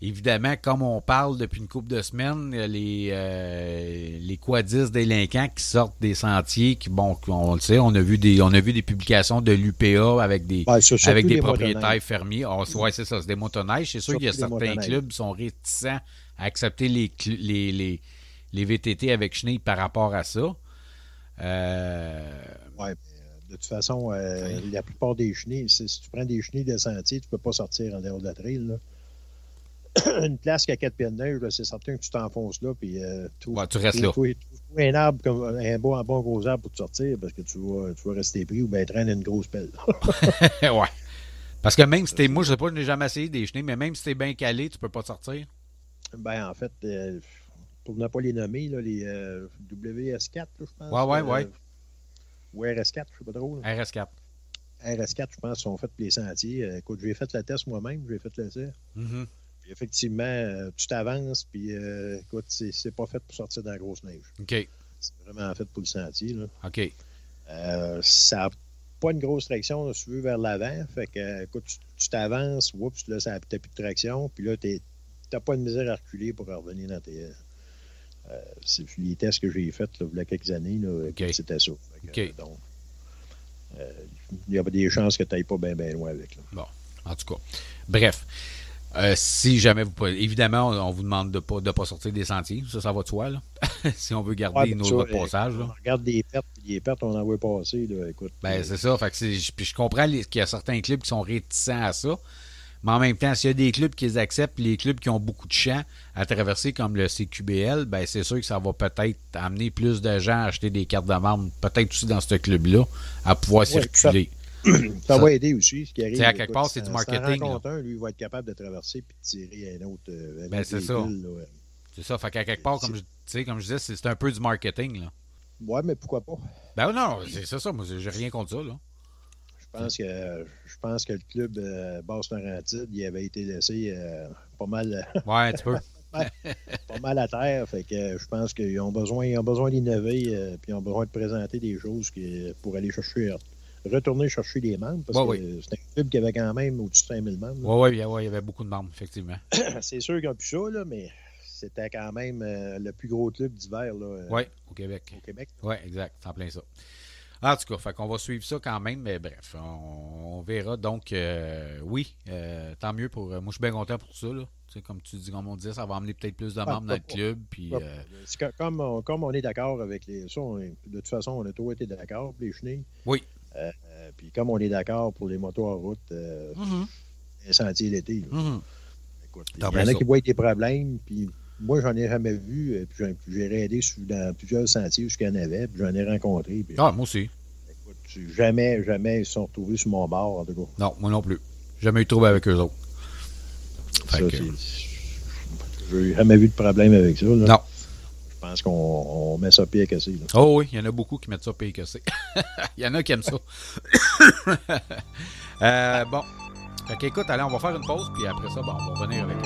évidemment, comme on parle depuis une couple de semaines, les, euh, les quadistes délinquants qui sortent des sentiers, qui, bon, on le sait, on a vu des, on a vu des publications de l'UPA avec des, Ouais, avec des propriétaires fermiers. Ouais, c'est ça, c'est des motoneiges. C'est sûr qu'il y a certains clubs qui sont réticents à accepter les, les, les, les VTT avec chenilles par rapport à ça. Euh, Ouais, euh, de toute façon, euh, la plupart des chenilles, si tu prends des chenilles de sentier, tu peux pas sortir en dehors de la trail. là. <coughs> Une place qui a quatre pieds de neige, là, c'est certain que tu t'enfonces là, puis euh, tout, ouais, tu restes là. un arbre comme un beau, un bon gros arbre pour te sortir parce que tu vas, tu vas rester pris ou bien traîner une grosse pelle. <laughs> ouais. Parce que même si t'es, moi, je sais pas, je n'ai jamais essayé des chenilles, mais même si t'es bien calé, tu peux pas sortir. ben, en fait, euh, pour ne pas les nommer, là, les euh, WS4, là, je pense. Ouais, ouais, euh, ouais. Ou RS4, je sais pas trop. là. RS4. RS4, je pense, sont faits pour les sentiers. Écoute, j'ai fait le test moi-même, j'ai fait l'essai. Mhm. Puis effectivement, euh, tu t'avances, puis euh, écoute, c'est pas fait pour sortir dans la grosse neige. OK. C'est vraiment fait pour le sentier. Là. OK. Euh, ça n'a pas une grosse traction, là, si tu veux, vers l'avant. Fait que, euh, écoute, tu- t'avances, oups, là, ça n'a plus de traction, puis là, tu n'as pas de misère à reculer pour revenir dans tes. euh, c'est les tests que j'ai faits il y a quelques années, là, OK. c'était ça. Que, euh, donc, euh, il y a des chances que tu n'ailles pas bien loin avec. Là. En tout cas. Bref. Euh, si jamais vous pouvez. Évidemment, on, on vous demande de pas, de pas sortir des sentiers. Ça, ça va de soi, là. <laughs> si on veut garder Ouais, nos, ça, notre euh, passage, On regarde des pertes, puis les pertes, on en voit passer. Là, écoute, Ben, c'est ça. Fait que puis je comprends qu'il y a certains clubs qui sont réticents à ça. Mais en même temps, s'il y a des clubs qui les acceptent, les clubs qui ont beaucoup de champs à traverser comme le CQBL, ben c'est sûr que ça va peut-être amener plus de gens à acheter des cartes de peut-être aussi dans ce club-là, à pouvoir circuler. <clears throat> Ça, Ça- va aider aussi. Ce qui arrive, à quelque part, c'est du marketing, un, lui, il va être capable de traverser puis de tirer un autre. euh, Ben, c'est ça. C'est ça. Fait qu'à quelque part, comme je, comme je disais, c'est un peu du marketing. Là. Ouais, mais pourquoi pas? Ben non, c'est ça. Moi, j'ai rien contre ça. Là. Je pense que, je pense que le club euh, Basse-Laurentide, il avait été laissé euh, pas, mal, Ouais, tu peux. <laughs> pas mal à terre. Fait que euh, je pense qu'ils ont besoin, ils ont besoin d'innover euh, puis ils ont besoin de présenter des choses qui, pour aller chercher, retourner chercher des membres. Parce Ouais, que c'est un club qui avait quand même au-dessus de 5000 membres. là. Ouais, ouais, il y a- ouais, il y avait beaucoup de membres, effectivement. <clears throat> C'est sûr qu'ils n'ont plus ça, là, mais c'était quand même euh, le plus gros club d'hiver euh, Ouais, au Québec. au Québec. Ouais, exact. C'est en plein ça. En tout cas, fait qu'on va suivre ça quand même, mais bref, on, on verra. Donc, euh, oui, euh, tant mieux pour. Moi, je suis bien content pour ça. Là. Tu sais, comme tu dis, comme on disait, ça va amener peut-être plus de Ouais, membres dans le club. Puis, comme, on, comme on est d'accord avec les. Ça, on de toute façon, on a toujours été d'accord les chenilles. Oui. Euh, puis comme on est d'accord pour les motos en route, euh, les sentiers l'été. là. mhm. Écoute, Il y en a qui voient des problèmes, puis moi, j'en ai jamais vu. euh, Puis j'ai- j'ai aidé sur- dans plusieurs sentiers où il y en avait, puis j'en ai rencontré. Puis, Ah, moi aussi. écoute, jamais, jamais ils se sont retrouvés sur mon bord, en tout cas. Non, moi non plus. Jamais eu de trouble avec eux autres. Ça, que- J'ai jamais vu de problème avec ça. là. Non. Je pense qu'on on met ça pire que. Oh oui, il y en a beaucoup qui mettent ça pire que. <laughs> Il y en a qui aiment ça. <coughs> Euh, bon. Fait qu'écoute, allez, on va faire une pause, puis après ça, on va revenir avec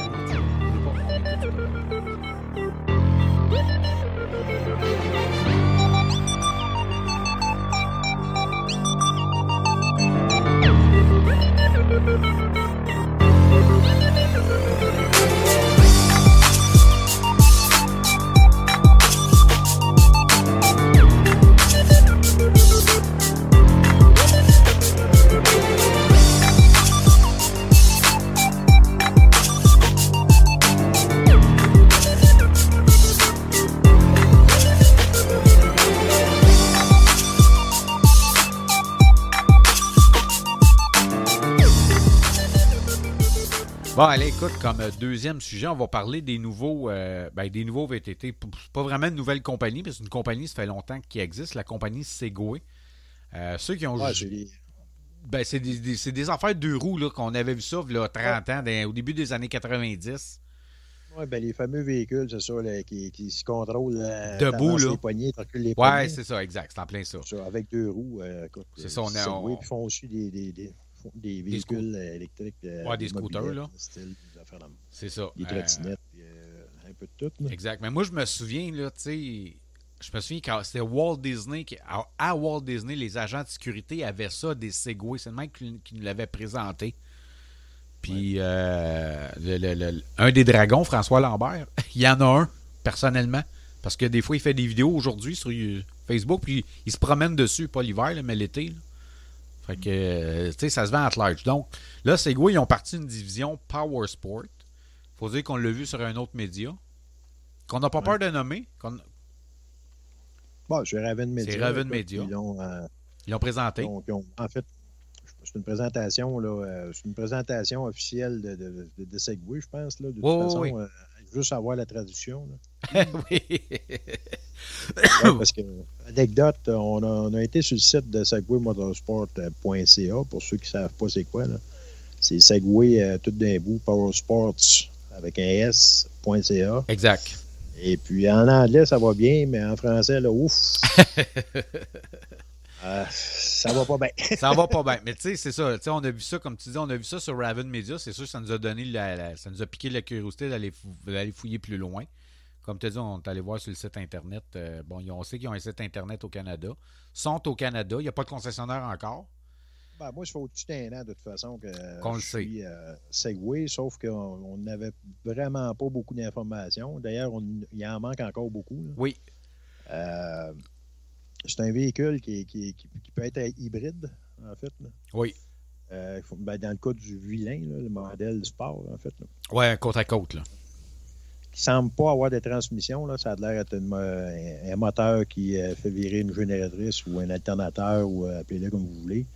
Bon, allez, écoute, comme euh, deuxième sujet, on va parler des nouveaux, euh, ben, des nouveaux VTT. Pas vraiment une nouvelle compagnie, mais c'est une compagnie, ça fait longtemps qu'il existe, la compagnie Segway. Euh, ceux qui ont Ouais, les- ben, c'est des, des- c'est des affaires de roues là, qu'on avait vu ça il y a 30 ans, dans- au début des années 90. ouais, ben, les fameux véhicules, c'est ça, là, qui, qui se contrôlent. euh, Debout, là. les poignées, les poignées. c'est ça, exact, c'est en plein ça. Ça, avec deux roues. euh, C'est ça, on a- Segway, on- puis ils font aussi des, des, des, font des véhicules euh, électriques. euh, Ouais, des scooters, là. C'est ça. Des Euh, trottinettes, euh, un peu de tout. là. Exact. Mais moi, je me souviens, là, tu sais, je me souviens quand c'était Walt Disney, qui, à, à Walt Disney, les agents de sécurité avaient ça, des Segway. C'est le mec qui, qui nous l'avait présenté. Puis euh, le- le- le- un des dragons, François Lambert, <laughs> il y en a un, personnellement. Parce que des fois, il fait des vidéos aujourd'hui sur Facebook, puis il se promène dessus, pas l'hiver, mais l'été. Fait que, euh, tu sais, ça se vend à large. Donc, là, Segway, ils ont parti une division Power Sport. faut dire qu'on l'a vu sur un autre média. Qu'on n'a pas peur de nommer. Bon, c'est Raven Media. C'est Raven Media. Ils l'ont, euh, Ils présenté. Donc, on- en fait, c'est une présentation, là, euh, c'est une présentation officielle de, de, de, de Segway, je pense. Là, de toute façon, oui. Juste avoir la traduction. là. <laughs> oui. Ouais, parce que, anecdote, on a, on a été sur le site de segwaymotorsport.ca, pour ceux qui ne savent pas c'est quoi. là. C'est Segway euh, tout d'un bout, Power Sports avec un S.ca. exact. Et puis en anglais, ça va bien, mais en français, là, ouf. <laughs> Euh, ça va pas bien. Ça va pas bien. Mais tu sais, c'est ça. Tu sais, on a vu ça, comme tu dis, on a vu ça sur Raven Media. C'est sûr que ça nous a donné la, la- ça nous a piqué la curiosité d'aller fou- d'aller fouiller plus loin. Comme tu as dit, on est allé voir sur le site Internet. Euh, bon, on sait qu'ils ont un site Internet au Canada. sont au Canada. Il n'y a pas de concessionnaire encore. Ben, moi, ça fait au-dessus d'un an, de toute façon, que Qu'on le je suis euh, Segway, sauf qu'on on n'avait vraiment pas beaucoup d'informations. D'ailleurs, on- il en manque encore beaucoup. là. Oui. Euh, c'est un véhicule qui, qui- qui- qui peut être hybride, en fait. là. Oui. Euh, ben, dans le cas du vilain, là, le modèle sport, en fait, Ouais, côte à côte, là. qui semble pas avoir de transmission. Là, ça a l'air d'être un, un moteur qui euh, fait virer une génératrice ou un alternateur, ou euh, appelez-le comme vous voulez,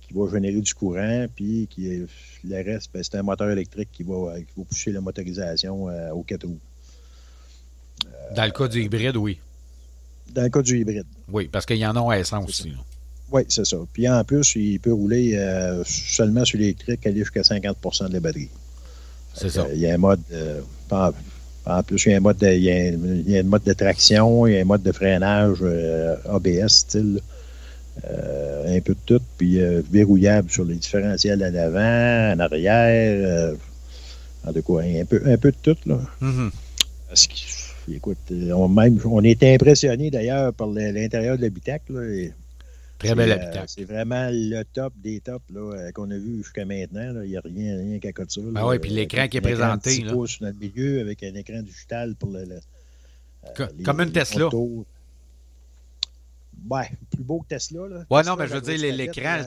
qui va générer du courant, puis qui le reste, ben, c'est un moteur électrique qui va, qui va pousser la motorisation aux quatre roues. Dans le cas du hybride, oui. Dans le cas du hybride. Oui, parce qu'il y en a à essence aussi. Oui, c'est ça. Puis en plus, il peut rouler euh, seulement sur l'électrique, aller jusqu'à 50% de la batterie. C'est ça. Euh, Il y a un mode. euh, en, en plus, il y a un mode de, il y a un, il y a un mode de traction, il y a un mode de freinage euh, ABS style. un peu de tout, puis verrouillable sur les différentiels en avant, en arrière. en tout cas, un peu, un peu de tout. Là. Mhm. Parce que, écoute, euh, on, même, on était impressionné d'ailleurs par l'intérieur de l'habitacle. Très bel euh, c'est vraiment le top des tops là, euh, qu'on a vu jusqu'à maintenant. là. Il n'y a rien, rien qu'à côté de ça. Ben là. ouais, puis l'écran qui est un écran de présenté, 10 là. pouces dans le milieu avec un écran digital pour le. le- Co- les- comme une Tesla. Ouais, plus beau que Tesla. Là. Ouais, Tesla, non, mais je veux dire, l'écran,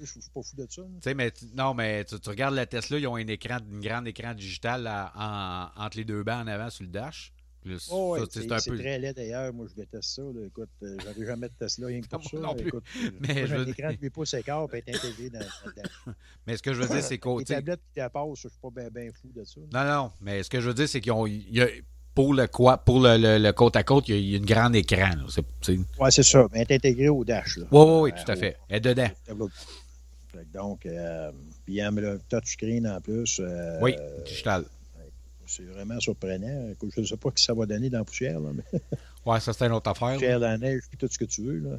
Je suis pas fou de ça. là. Tu sais, mais tu- non, mais tu, tu regardes la Tesla, ils ont un écran, une grande écran digital là, en- entre les deux bancs en avant sur le dash. Oh, ouais, c'est un peu. très laid d'ailleurs. Moi, je déteste ça. là. Écoute, euh, j'aurais jamais de Tesla rien que <laughs> pour Moi ça. non plus. Écoute, <laughs> Mais je veux un écran de 8 pouces et quart peut être intégré dans, dans le dash. <laughs> Mais ce que je veux dire, c'est qu'au. Les tablettes qui dépassent, je suis pas bien ben fou de ça. Non, non, mais ce que je veux dire, c'est qu'ils ont. y a- pour le, quoi, pour le, le- le côte à côte, il y a, il y a un grand écran. là. C'est- Ouais, ça. Mais elle est intégrée au dash. Oui, oui, oui, tout à fait. Elle est dedans. Donc, euh, puis il y a le touchscreen en plus. euh, Oui, digital. C'est vraiment surprenant. Je ne sais pas qui ça va donner dans la poussière, là, mais <laughs> Ouais, ça, c'est une autre affaire. poussière dans la neige, puis tout ce que tu veux. Là.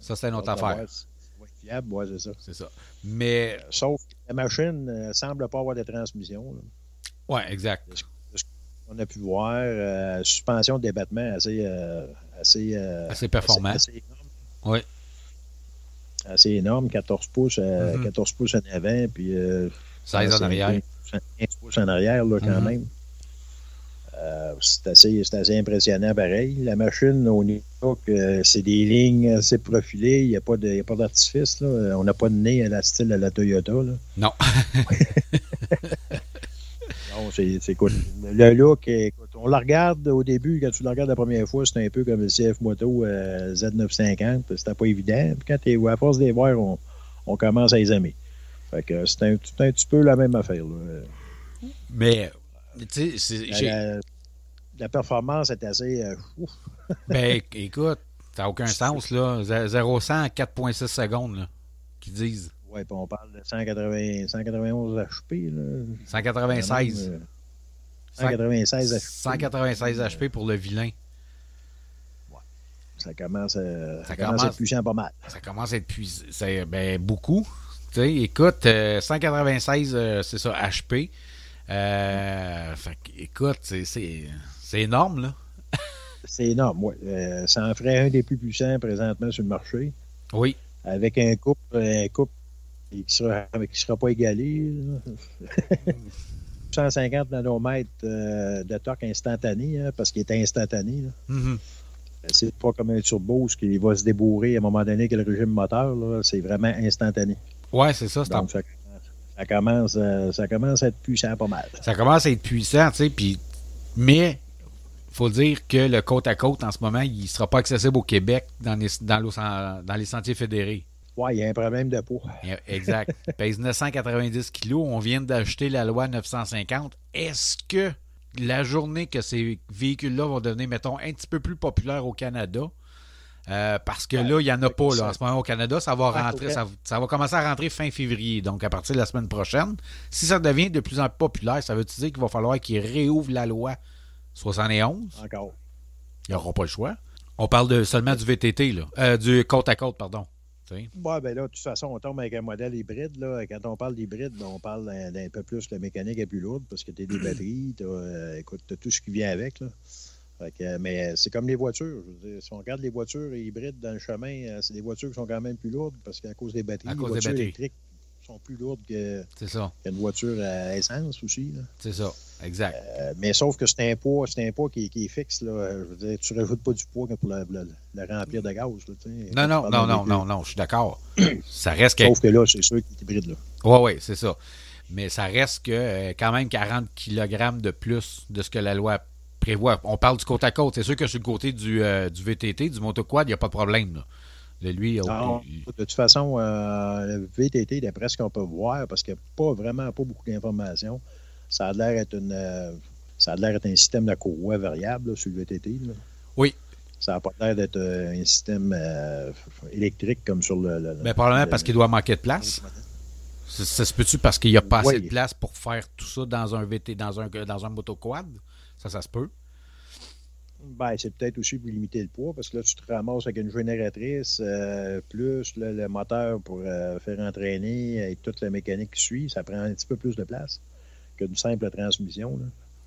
Ça, c'est une autre affaire. voir si ça va être fiable, ouais, c'est ça. C'est ça. Mais. Sauf que la machine ne semble pas avoir de transmission. Ouais, exact. On a pu voir euh, suspension de débattement assez, euh, assez, euh, Assez performant. assez énorme. Oui. Assez énorme, 14 pouces, euh, Mhm. 14 pouces en avant, puis euh, 16 en arrière. 15 pouces- 15 pouces en arrière, là, quand Mhm. même. Euh, c'est assez, assez impressionnant pareil. La machine, au niveau que c'est des lignes assez profilées, il n'y a pas d'artifice. On n'a pas de nez à la style de la Toyota. Là. Non. <laughs> Non, c'est cool. Le look, écoute, on la regarde au début, quand tu la regardes la première fois, c'est un peu comme le CF Moto euh, Z950. C'était pas évident. Puis quand t'es, à force de les voir, on, on commence à les aimer. Fait que c'est un, petit peu la même affaire. là. Mais. Tu sais, La, la- performance est assez. euh. <laughs> Ben, écoute, ça n'a aucun sens, là. 0-100 en 4,6 secondes, là, qu'ils disent. Ouais, puis on parle de 180, 191 HP. Là. 196. Euh, 196 HP. 196 HP pour le vilain. Ça commence, à, Ça ça commence à être puissant pas mal. Ça commence à être puissant. Ben, beaucoup. Écoute, euh, 196, euh, c'est ça, HP. Euh, fait écoute, c'est- énorme, là. <laughs> C'est énorme, oui. Euh, ça en ferait un des plus puissants présentement sur le marché. Oui. avec un couple, un couple et qui ne sera, qui sera pas égalé. 150 <laughs> nanomètres euh, de torque instantané, hein, parce qu'il est instantané. Mhm. C'est pas comme un turbo ce qui va se débourrer à un moment donné que le régime moteur. C'est vraiment instantané. Ouais, c'est ça. Donc, ça, ça commence, euh, ça commence à être puissant pas mal. Ça commence à être puissant, tu sais, puis mais faut dire que le côte à côte en ce moment, il sera pas accessible au Québec dans les, dans l'eau- dans les sentiers fédérés. Ouais, il y a un problème de poids. Exact. <laughs> Pèse 990 kilos. On vient d'acheter la loi 950. Est-ce que la journée que ces véhicules-là vont devenir, mettons, un petit peu plus populaires au Canada, euh, parce que là, il n'y en a pas là, en ce moment au Canada, ça va rentrer, ça, ça va commencer à rentrer fin février, donc à partir de la semaine prochaine. Si ça devient de plus en plus populaire, ça veut dire qu'il va falloir qu'ils réouvrent la loi 71? Encore. Il n'y aura pas le choix. On parle de, seulement du VTT, là. Euh, du côte à côte, pardon. Ouais, ben là, de toute façon, on tombe avec un modèle hybride. Là. Quand on parle d'hybride, ben, on parle d'un, peu plus la mécanique est plus lourde parce que tu as des <clears throat> batteries, tu as, tout ce qui vient avec. Là. Fait que, mais c'est comme les voitures. Je veux dire, si on regarde les voitures hybrides dans le chemin, euh, c'est des voitures qui sont quand même plus lourdes parce qu'à cause des batteries, À les voitures batteries. électriques sont plus lourdes que- voiture à essence aussi. C'est ça. Exact. Euh, mais sauf que c'est un poids, c'est un poids qui, qui est fixe. Là. Je veux dire, tu rajoutes pas du poids pour la, la- la remplir de gaz. Là. Non, non, non, non, non, non, je suis d'accord. Ça reste que. Sauf que là, c'est sûr qu'il est hybride. Oui, oui, c'est ça. Mais ça reste que euh, quand même 40 kg de plus de ce que la loi prévoit. On parle du côte à côte. C'est sûr que sur le côté du, euh, du VTT, du motoquad, il n'y a pas de problème. Là. Le- lui, il- Non, il- de toute façon, euh, le VTT, d'après ce qu'on peut voir, parce qu'il n'y a pas vraiment pas beaucoup d'informations, ça a l'air être une euh, ça a l'air être un système de courroie variable là, sur le VTT. là. Oui. Ça n'a pas l'air d'être euh, un système électrique comme sur le. le- ben, probablement le- parce qu'il doit manquer de place. Ça, ça se peut-tu parce qu'il n'y a pas assez de place pour faire tout ça dans un VT, dans un, dans un motoquad? Ça, ça se peut. Ben, c'est peut-être aussi pour limiter le poids, parce que là, tu te ramasses avec une génératrice, euh, plus le, le moteur pour euh, faire entraîner et toute la mécanique qui suit, ça prend un petit peu plus de place qu'une simple transmission. là.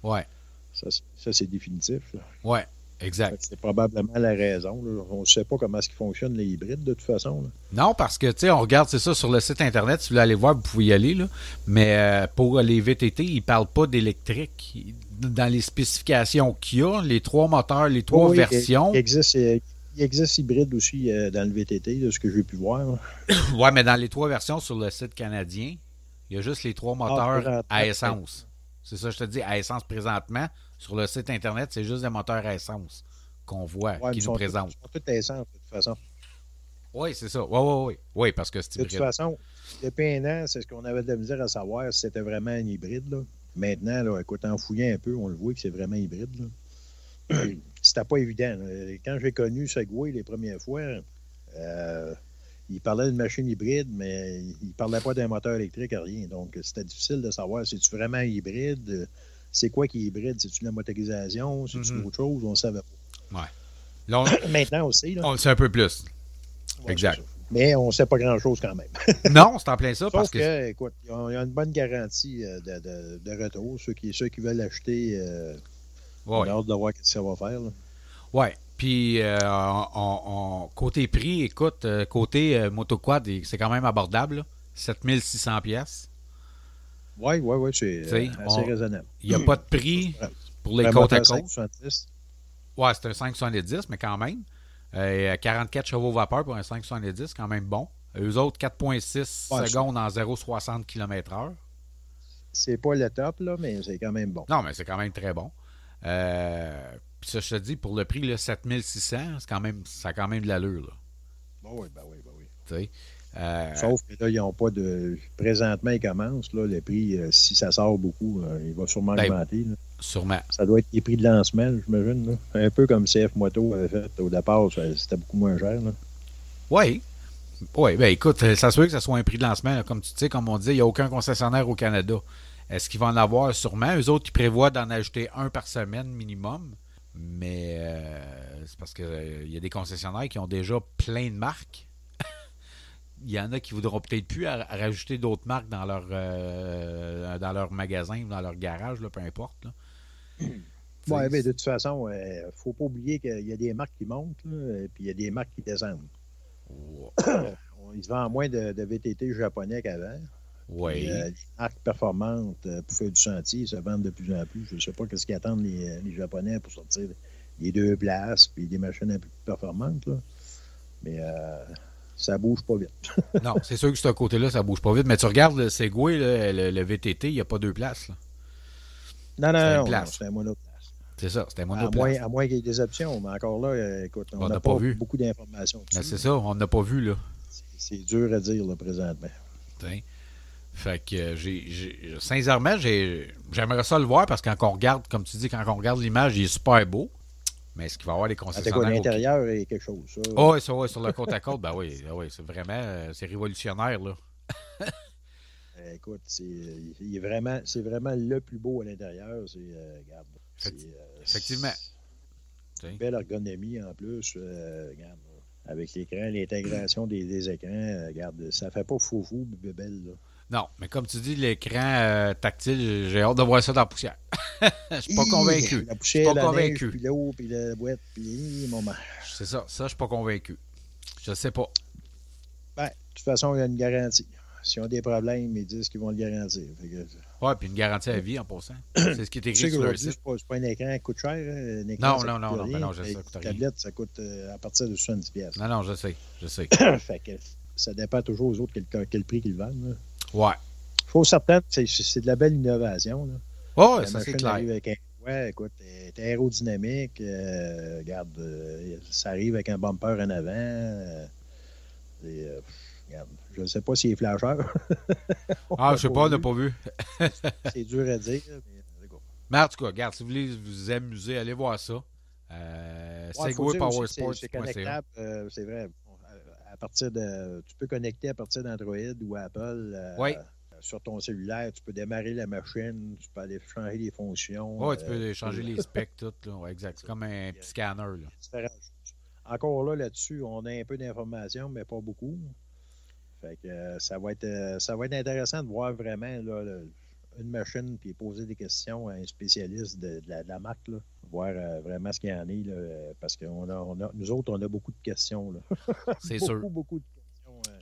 Ouais, Ça, c'est- définitif. là. ouais, exact. C'est probablement la raison. là. On ne sait pas comment est-ce qu'ils fonctionnent les hybrides, de toute façon. là. Non, parce que, tu sais, on regarde, c'est ça, sur le site Internet, si vous voulez aller voir, vous pouvez y aller, là. Mais euh, pour les VTT, ils ne parlent pas d'électrique. Dans les spécifications qu'il y a, les trois moteurs, les trois Oui, versions. Il, existe, il existe hybride aussi euh, dans le VTT, de ce que j'ai pu voir. <coughs> Ouais, mais dans les trois versions sur le site canadien, il y a juste les trois moteurs Ah, présentement, à essence. C'est ça, je te dis, à essence présentement. Sur le site Internet, c'est juste des moteurs à essence qu'on voit, Ouais, qui nous sont présentent. ils sont tous essence, de toute façon. Oui, c'est ça. Oui, oui, oui. Oui, parce que c'est De toute hybride. façon, depuis un an, c'est ce qu'on avait de la misère à savoir si c'était vraiment un hybride. Là. Maintenant, là, écoute, en fouillant un peu, on le voit que c'est vraiment hybride. <clears throat> c'était pas évident. là. Quand j'ai connu Segway les premières fois, euh, il parlait d'une machine hybride, mais il parlait pas d'un moteur électrique, rien. Donc, c'était difficile de savoir si tu vraiment hybride. C'est quoi qui est hybride? C'est-tu la motorisation? C'est-tu Mhm. autre chose? On ne savait Là, on, pas. <coughs> Maintenant aussi, là, on le sait un peu plus. ouais, exact. Mais on ne sait pas grand-chose quand même. <laughs> Non, c'est en plein ça, Sauf parce que, que. écoute, il y a une bonne garantie euh, de, de- de retour. Ceux qui, ceux qui veulent l'acheter, euh, on Ouais. a hâte de voir ce que ça va faire. Ouais. Puis, euh, on- on- on- côté prix, écoute, euh, côté euh, motoquad, c'est quand même abordable. là. 7600 pièces. Oui, oui, oui, c'est euh, assez on- raisonnable. Il n'y a pas de prix <clears throat> pour les côtes à côte. 570, Ouais, c'est un 570, mais quand même. Euh, 44 chevaux vapeur pour un 570, quand même bon. Eux autres, 4,6 Ouais, secondes en 0,60 km/h. C'est pas le top, là, mais c'est quand même bon. Non, mais c'est quand même très bon. Euh, Puis ça, je te dis, pour le prix, là, 7600, c'est quand même, ça a quand même de l'allure. là, Bon, oui, ben oui, ben oui. tu sais. Euh, Sauf que là, ils n'ont pas de. Présentement, ils commencent. Là, le prix, euh, si ça sort beaucoup, euh, il va sûrement Ben, augmenter. là. sûrement. Ça doit être les prix de lancement, j'imagine. Un peu comme CF Moto avait fait au départ, c'était beaucoup moins cher. Oui. Oui, ben écoute, ça se peut que ce soit un prix de lancement. là. Comme tu sais, comme on dit, il n'y a aucun concessionnaire au Canada. Est-ce qu'ils vont en avoir? Sûrement? Eux autres, qui prévoient d'en ajouter un par semaine minimum. Mais c'est parce qu'il y a des concessionnaires qui ont déjà plein de marques. Il y en a qui voudront peut-être plus à- à rajouter d'autres marques dans leur euh, dans leur magasin ou dans leur garage, là, peu importe. là. <clears throat> Oui, mais de toute façon, il ne faut pas oublier qu'il y a des marques qui montent, là, et puis il y a des marques qui descendent. <clears throat> On il se vend moins de, de VTT japonais qu'avant. Oui. Euh, les marques performantes euh, pour faire du sentier se vendent de plus en plus. Je ne sais pas qu'est-ce qu'ils attendent les, les Japonais pour sortir les deux places puis des machines un peu plus performantes. Là. Mais euh, ça bouge pas vite. <laughs> non, c'est sûr que ce côté-là, ça bouge pas vite. Mais tu regardes le Segway, le, le VTT, il n'y a pas deux places. là. Non, non, non, non, c'est un monoplace. C'est ça, c'était À monoplace. moins, à moins qu'il y ait des options, mais encore là, écoute, on n'a pas, pas vu. beaucoup d'informations. Ben, c'est ça, on n'a pas vu, là. C'est- dur à dire là, présentement. T'sais. Fait que euh, j'ai, sincèrement, j'ai, j'aimerais ça le voir parce que quand on regarde, comme tu dis, quand on regarde l'image, il est super beau. Mais est-ce qu'il va y avoir des concessionnaires? au- l'intérieur est quelque chose. Ça. Oh, oui, ça, ouais, sur le côte à côte, ben oui, oui, c'est vraiment, euh, c'est révolutionnaire, là. <laughs> Euh, écoute, c'est il est vraiment, c'est vraiment le plus beau à l'intérieur. C'est, euh, regarde, c'est, Effecti- euh, effectivement. c'est une belle ergonomie en plus. euh, regarde, avec l'écran, l'intégration des, des écrans, regarde, ça fait pas fou-fou, bébelle. Là. Non, mais comme tu dis, l'écran euh, tactile, j'ai- hâte de voir ça dans la poussière. <laughs> Je suis pas convaincu. La poussière, pas la convaincu. neige, puis l'eau, puis la boîte, puis. C'est ça, ça, je suis pas convaincu. Je sais pas. Ben, de toute façon, il y a une garantie. S'ils ont des problèmes, ils disent qu'ils vont le garantir. Que, Ouais, puis une garantie à vie en passant. <clears throat> C'est ce qui est Tu écrit sais sur le site. c'est pas, pas un écran qui coûte cher. hein. Un écran, Non, ça non, non, non, rien. ben non, je sais, ça coûte Une rien. tablette, ça coûte euh, à partir de 70$. piastres. Non, non, je sais, je sais. <clears throat> fait que ça dépend toujours aux autres quel, quel prix qu'ils vendent. là. Ouais. Faut certain que c'est, de la belle innovation. Là. Oh, la ça c'est clair. arrive avec un. Ouais, écoute, est aérodynamique. euh, regarde, euh, ça arrive avec un bumper en avant. euh, et, regarde, je ne sais pas s'il est flasheur. <laughs> Ah, je sais pas, on n'a pas vu. <laughs> C'est dur à dire. Mais, en tout cas. Mais en tout cas, regarde, si vous voulez vous amuser, allez voir ça. Euh, Ouais, Segway que c'est- connectable, c'est vrai. À partir de, tu peux connecter à partir d'Android ou Apple. euh, Oui. Sur ton cellulaire, tu peux démarrer la machine, tu peux aller changer les fonctions. Tu euh, peux changer les <laughs> specs, tout. Là. Ouais, exact. C'est comme un petit scanner. Là. Encore là, là-dessus, on a un peu d'informations, mais pas beaucoup. Fait que euh, ça va être euh, ça va être intéressant de voir vraiment là, le- une machine puis poser des questions à un spécialiste de, de la, de la marque, là, voir euh, vraiment ce qu'il y en est, là, euh, parce que on a, on a, nous autres, on a beaucoup de questions. <laughs> C'est beaucoup, sûr. beaucoup de questions.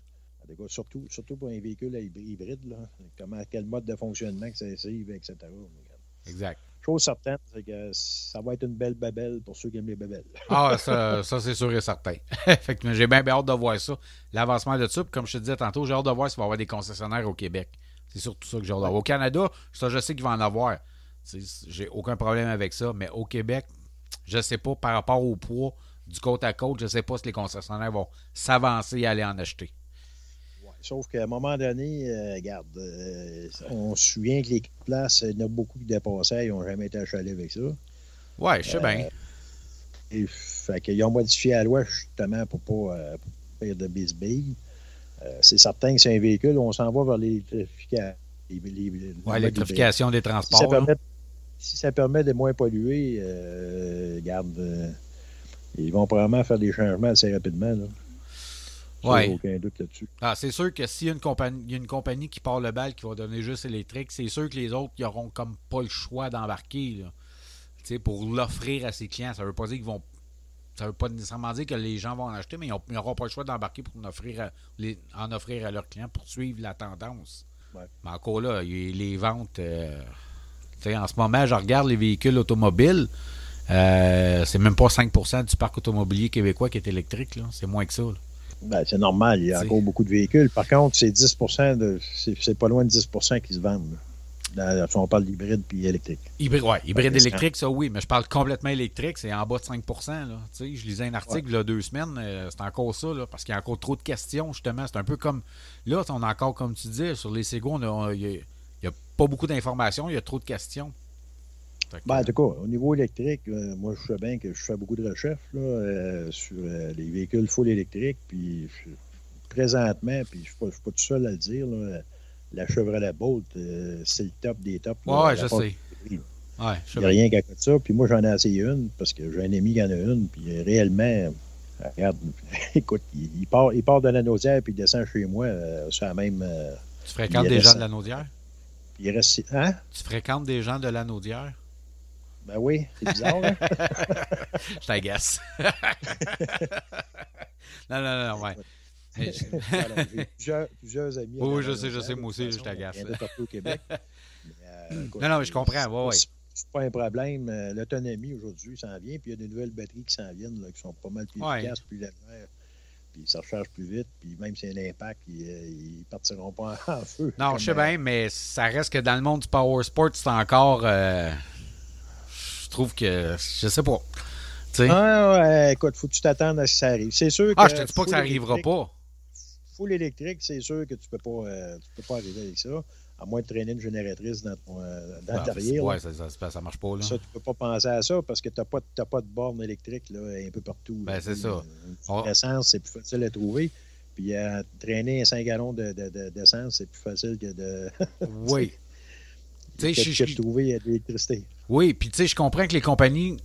euh, cas, surtout, surtout pour un véhicule hybrid, hybride, là, comment, quel mode de fonctionnement que ça suit, etc. Exact. Chose certaine, c'est que ça va être une belle babelle pour ceux qui aiment les babelles. Ah, ça, ça c'est sûr et certain. <laughs> j'ai bien, bien hâte de voir ça. L'avancement de ça. Comme je te disais tantôt, j'ai hâte de voir s'il va y avoir des concessionnaires au Québec. C'est surtout ça que j'ai hâte de voir. Au Canada, ça, je sais qu'il va en avoir. J'ai aucun problème avec ça. Mais au Québec, je sais pas par rapport au poids du côte à côte, je sais pas si les concessionnaires vont s'avancer et aller en acheter. Ouais, Sauf qu'à un moment donné, euh, regarde, euh, on se souvient que les places, il y en a beaucoup qui dépassaient, ils n'ont jamais été achalés avec ça. Ouais, je sais bien. Et, fait qu'ils ont modifié la loi justement pour pas, euh, pour pas faire de bisbille. Euh, c'est certain que c'est un véhicule, on s'en va vers l'électrification. Ouais, l'électrification des hybride. Si ça, transports. permet, si ça permet de moins polluer, euh, regarde, euh, ils vont probablement faire des changements assez rapidement. Là. Ouais. Aucun doute là-dessus. Ah, c'est sûr que s'il y a une compagnie, il y a une compagnie qui part le bal qui va donner juste électrique, c'est sûr que les autres ils auront comme pas le choix d'embarquer là. Tu sais, pour l'offrir à ses clients. Ça veut pas dire qu'ils vont. Ça veut pas nécessairement dire que les gens vont en acheter, mais ils n'auront pas le choix d'embarquer pour en offrir, à, les- en offrir à leurs clients pour suivre la tendance. Ouais. Mais encore là, les ventes. euh, en ce moment, je regarde les véhicules automobiles. euh, c'est même pas 5% du parc automobilier québécois qui est électrique. C'est moins que ça. Ben, c'est normal, il y a encore beaucoup de véhicules. Par contre, c'est 10 de. C'est c'est pas loin de 10% qui se vendent. là. On parle d'hybride puis électrique. Hybride, ouais, hybride Ouais, c'est électrique, ça oui, mais je parle complètement électrique, c'est en bas de 5 là. Je lisais un article il y a deux semaines, euh, c'est encore ça, là, parce qu'il y a encore trop de questions, justement. C'est un peu comme. Là, on a encore, comme tu dis, sur les Sego, on a, pas beaucoup d'informations, il y a trop de questions. Ben, en tout cas, au niveau électrique, euh, moi, je sais bien que je fais beaucoup de recherches là, euh, sur euh, les véhicules full électriques. Puis, présentement, puis je ne suis, pas- tout seul à le dire, là, la Chevrolet Bolt, euh, c'est le top des tops. Là, ouais, je sais. ouais, Il n'y a rien qu'à côté de ça. Puis moi, j'en ai essayé une parce que j'ai un ami qui en a une. Puis euh, réellement, euh, regarde, <laughs> écoute, il, il part, il part de la nausière puis il descend chez moi euh, sur la même. euh, Tu fréquentes gens de la Naudière? Puis il reste. Hein? Tu fréquentes des gens de la Naudière? Ben oui, c'est bizarre. hein? <laughs> Je t'agace. <laughs> non, non, non, ouais. <laughs> J'ai plusieurs, plusieurs amis. Oui, je sais, je sais, moi aussi, je t'agace. Il y en a partout au Québec. Mais, euh, Non, non, mais je comprends, ouais, ouais. c'est- pas un problème. Euh, L'autonomie aujourd'hui s'en vient, puis il y a des nouvelles batteries qui s'en viennent, là, qui sont pas mal plus Ouais. efficaces, plus légères. Puis ça recharge plus vite, puis même s'il y a un impact, ils, euh, ils partiront pas <laughs> en, feu. Non, je sais bien, mais ça reste que dans le monde du power sport, c'est encore. euh, je trouve que. Je sais pas. Tu sais. Ah, ouais, écoute, faut que tu t'attendes à ce que ça arrive. C'est sûr que. Ah, je te dis pas que ça arrivera pas. Full électrique, c'est sûr que tu peux pas, euh, tu peux pas arriver avec ça, à moins de traîner une génératrice dans, ton, euh, dans Ah, là. ça, ça, ça marche pas, là. Ça, tu peux pas penser à ça parce que tu n'as pas, pas de borne électrique là, un peu partout. Ben, c'est ça. L'essence, c'est plus facile à trouver. Puis traîner 5 gallons de- de- de- d'essence, c'est plus facile que de, <laughs> Oui. Tu sais, je- de trouver de l'électricité. Oui, puis tu sais, je comprends que les compagnies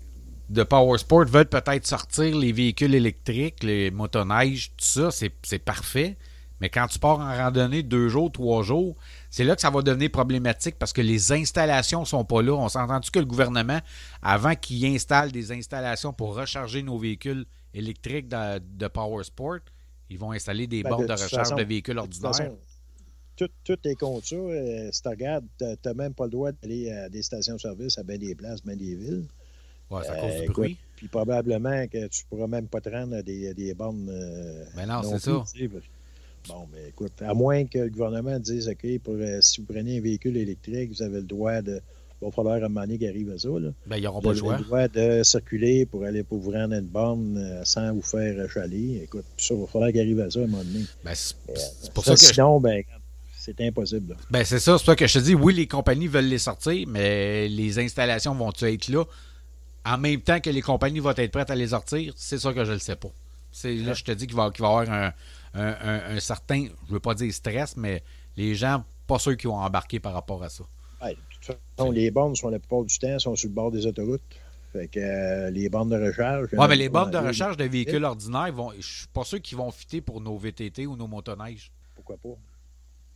de Power Sport veulent peut-être sortir les véhicules électriques, les motoneiges, tout ça, c'est c'est parfait. Mais quand tu pars en randonnée deux jours, trois jours, c'est là que ça va devenir problématique parce que les installations sont pas là. On s'entend-tu que le gouvernement, avant qu'il installe des installations pour recharger nos véhicules électriques de, de Power Sport, ils vont installer des Ben, bornes de de, recharge façon- de véhicules De ordinaires. façon, tout, tout est contre ça. Euh, si tu regardes, tu n'as même pas le droit d'aller à des stations-service à bien des places, bien des villes. Ouais, c'est à Euh, cause du écoute, bruit. Puis probablement que tu pourras même pas te rendre à des, bornes. euh, Ben non, c'est ça. Bon, mais écoute, à moins que le gouvernement dise, OK, pour, euh, si vous prenez un véhicule électrique, vous avez le droit de. Il va falloir à un arrive à ça. Là. Ben, ils n'auront Vous pas le avez choix. le droit de circuler pour aller pour vous rendre une borne euh, sans vous faire chaler. Écoute, ça, il va falloir qu'il arrive à ça à un moment donné. Ben, c'est Euh, pour ça que je Sinon, ben, c'est impossible. là. Ben, c'est ça. C'est ça que je te dis, oui, les compagnies veulent les sortir, mais les installations vont-tu être là? En même temps que les compagnies vont être prêtes à les sortir? C'est ça que je ne le sais pas. C'est là, je te dis qu'il va, qu'il va y avoir un, un- un- un certain, je veux pas dire stress, mais les gens, pas sûrs qui vont embarquer par rapport à ça. Ouais, de toute façon, les bornes sont la plupart du temps sont sur le bord des autoroutes. Fait que euh, les bornes de recharge. Ouais, mais les bornes de recharge de véhicules ordinaires, vont, je suis pas sûr qu'ils vont fitter pour nos VTT ou nos motoneiges. Pourquoi pas?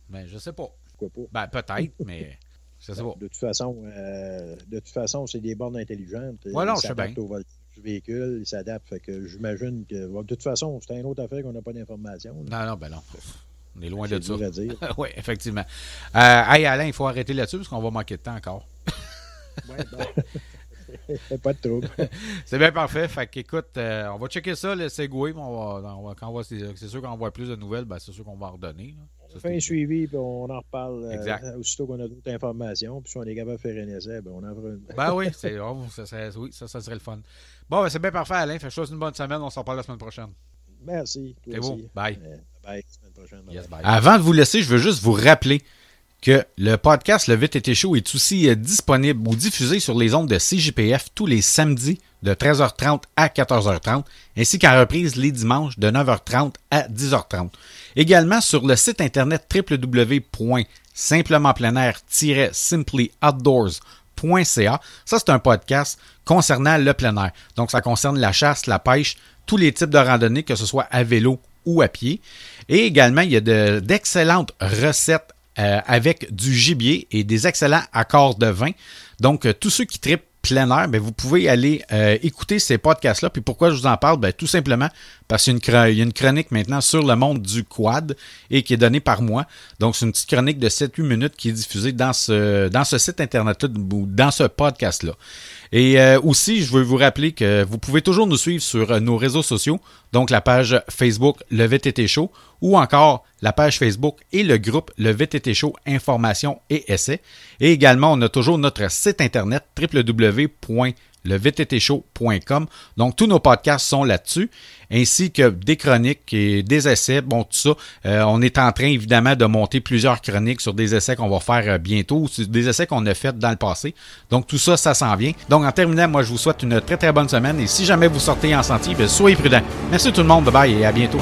Ben, je sais pas. Pourquoi pas? Ben, peut-être, <laughs> mais je sais pas. De toute façon, euh, de toute façon, c'est des bornes intelligentes. Ouais, non, je sais bien. au du véhicule, ils s'adaptent. Fait que j'imagine que. bon, de toute façon, c'est une autre affaire qu'on n'a pas d'informations. Non, non, ben non. On est loin de ça. <laughs> oui, effectivement. Euh, hey, Alain, il faut arrêter là-dessus parce qu'on va manquer de temps encore. <laughs> Ouais, bon. <laughs> pas de trouble. C'est bien parfait. Fait qu'écoute, euh, on va checker ça, le Segway. On va, on va- quand on va- c'est sûr qu'on voit plus de nouvelles, ben, c'est sûr qu'on va en redonner. là. Ça, On fait un suivi, puis on en reparle euh, aussitôt qu'on a d'autres informations. Puis si on est capable de faire un essai, ben on en fera une. Ben oui, c'est, oh, ça, serait- oui, ça, ça serait le fun. Bon, ben, c'est bien parfait, Alain. Souhaite une bonne semaine. On s'en parle la semaine prochaine. Merci. toi C'est beau. aussi. Bye. Bye. Semaine prochaine. Yes, Bye. bye. Avant de vous laisser, je veux juste vous rappeler que le podcast Le Vite était chaud est aussi euh, disponible ou diffusé sur les ondes de CJPF tous les samedis de 13h30 à 14h30, ainsi qu'en reprise les dimanches de 9h30 à 10h30. Également sur le site internet www.simplementpleinair-simplyoutdoors.ca. Ça, c'est un podcast concernant le plein air. Donc, ça concerne la chasse, la pêche, tous les types de randonnées, que ce soit à vélo ou à pied. Et également, il y a de- d'excellentes recettes euh, avec du gibier et des excellents accords de vin. Donc, euh, tous ceux qui tripent plein air, ben, vous pouvez aller euh, écouter ces podcasts-là. Puis pourquoi je vous en parle? Ben, tout simplement parce qu'il y a une chronique maintenant sur le monde du quad et qui est donnée par moi. Donc, c'est une petite chronique de 7-8 minutes qui est diffusée dans ce, dans ce site Internet-là ou dans ce podcast-là. Et euh, aussi, je veux vous rappeler que vous pouvez toujours nous suivre sur euh, nos réseaux sociaux, donc la page Facebook Le VTT Show ou encore la page Facebook et le groupe Le VTT Show Information et Essais. Et également, on a toujours notre site internet www.levttshow.com. Donc, tous nos podcasts sont là-dessus, ainsi que des chroniques et des essais. Bon, tout ça, euh, on est en train évidemment de monter plusieurs chroniques sur des essais qu'on va faire euh, bientôt, ou sur des essais qu'on a fait dans le passé. Donc, tout ça, ça s'en vient. Donc, en terminant, moi, je vous souhaite une très, très bonne semaine. Et si jamais vous sortez en sentier, ben, soyez prudents. Merci tout le monde. Bye bye et à bientôt.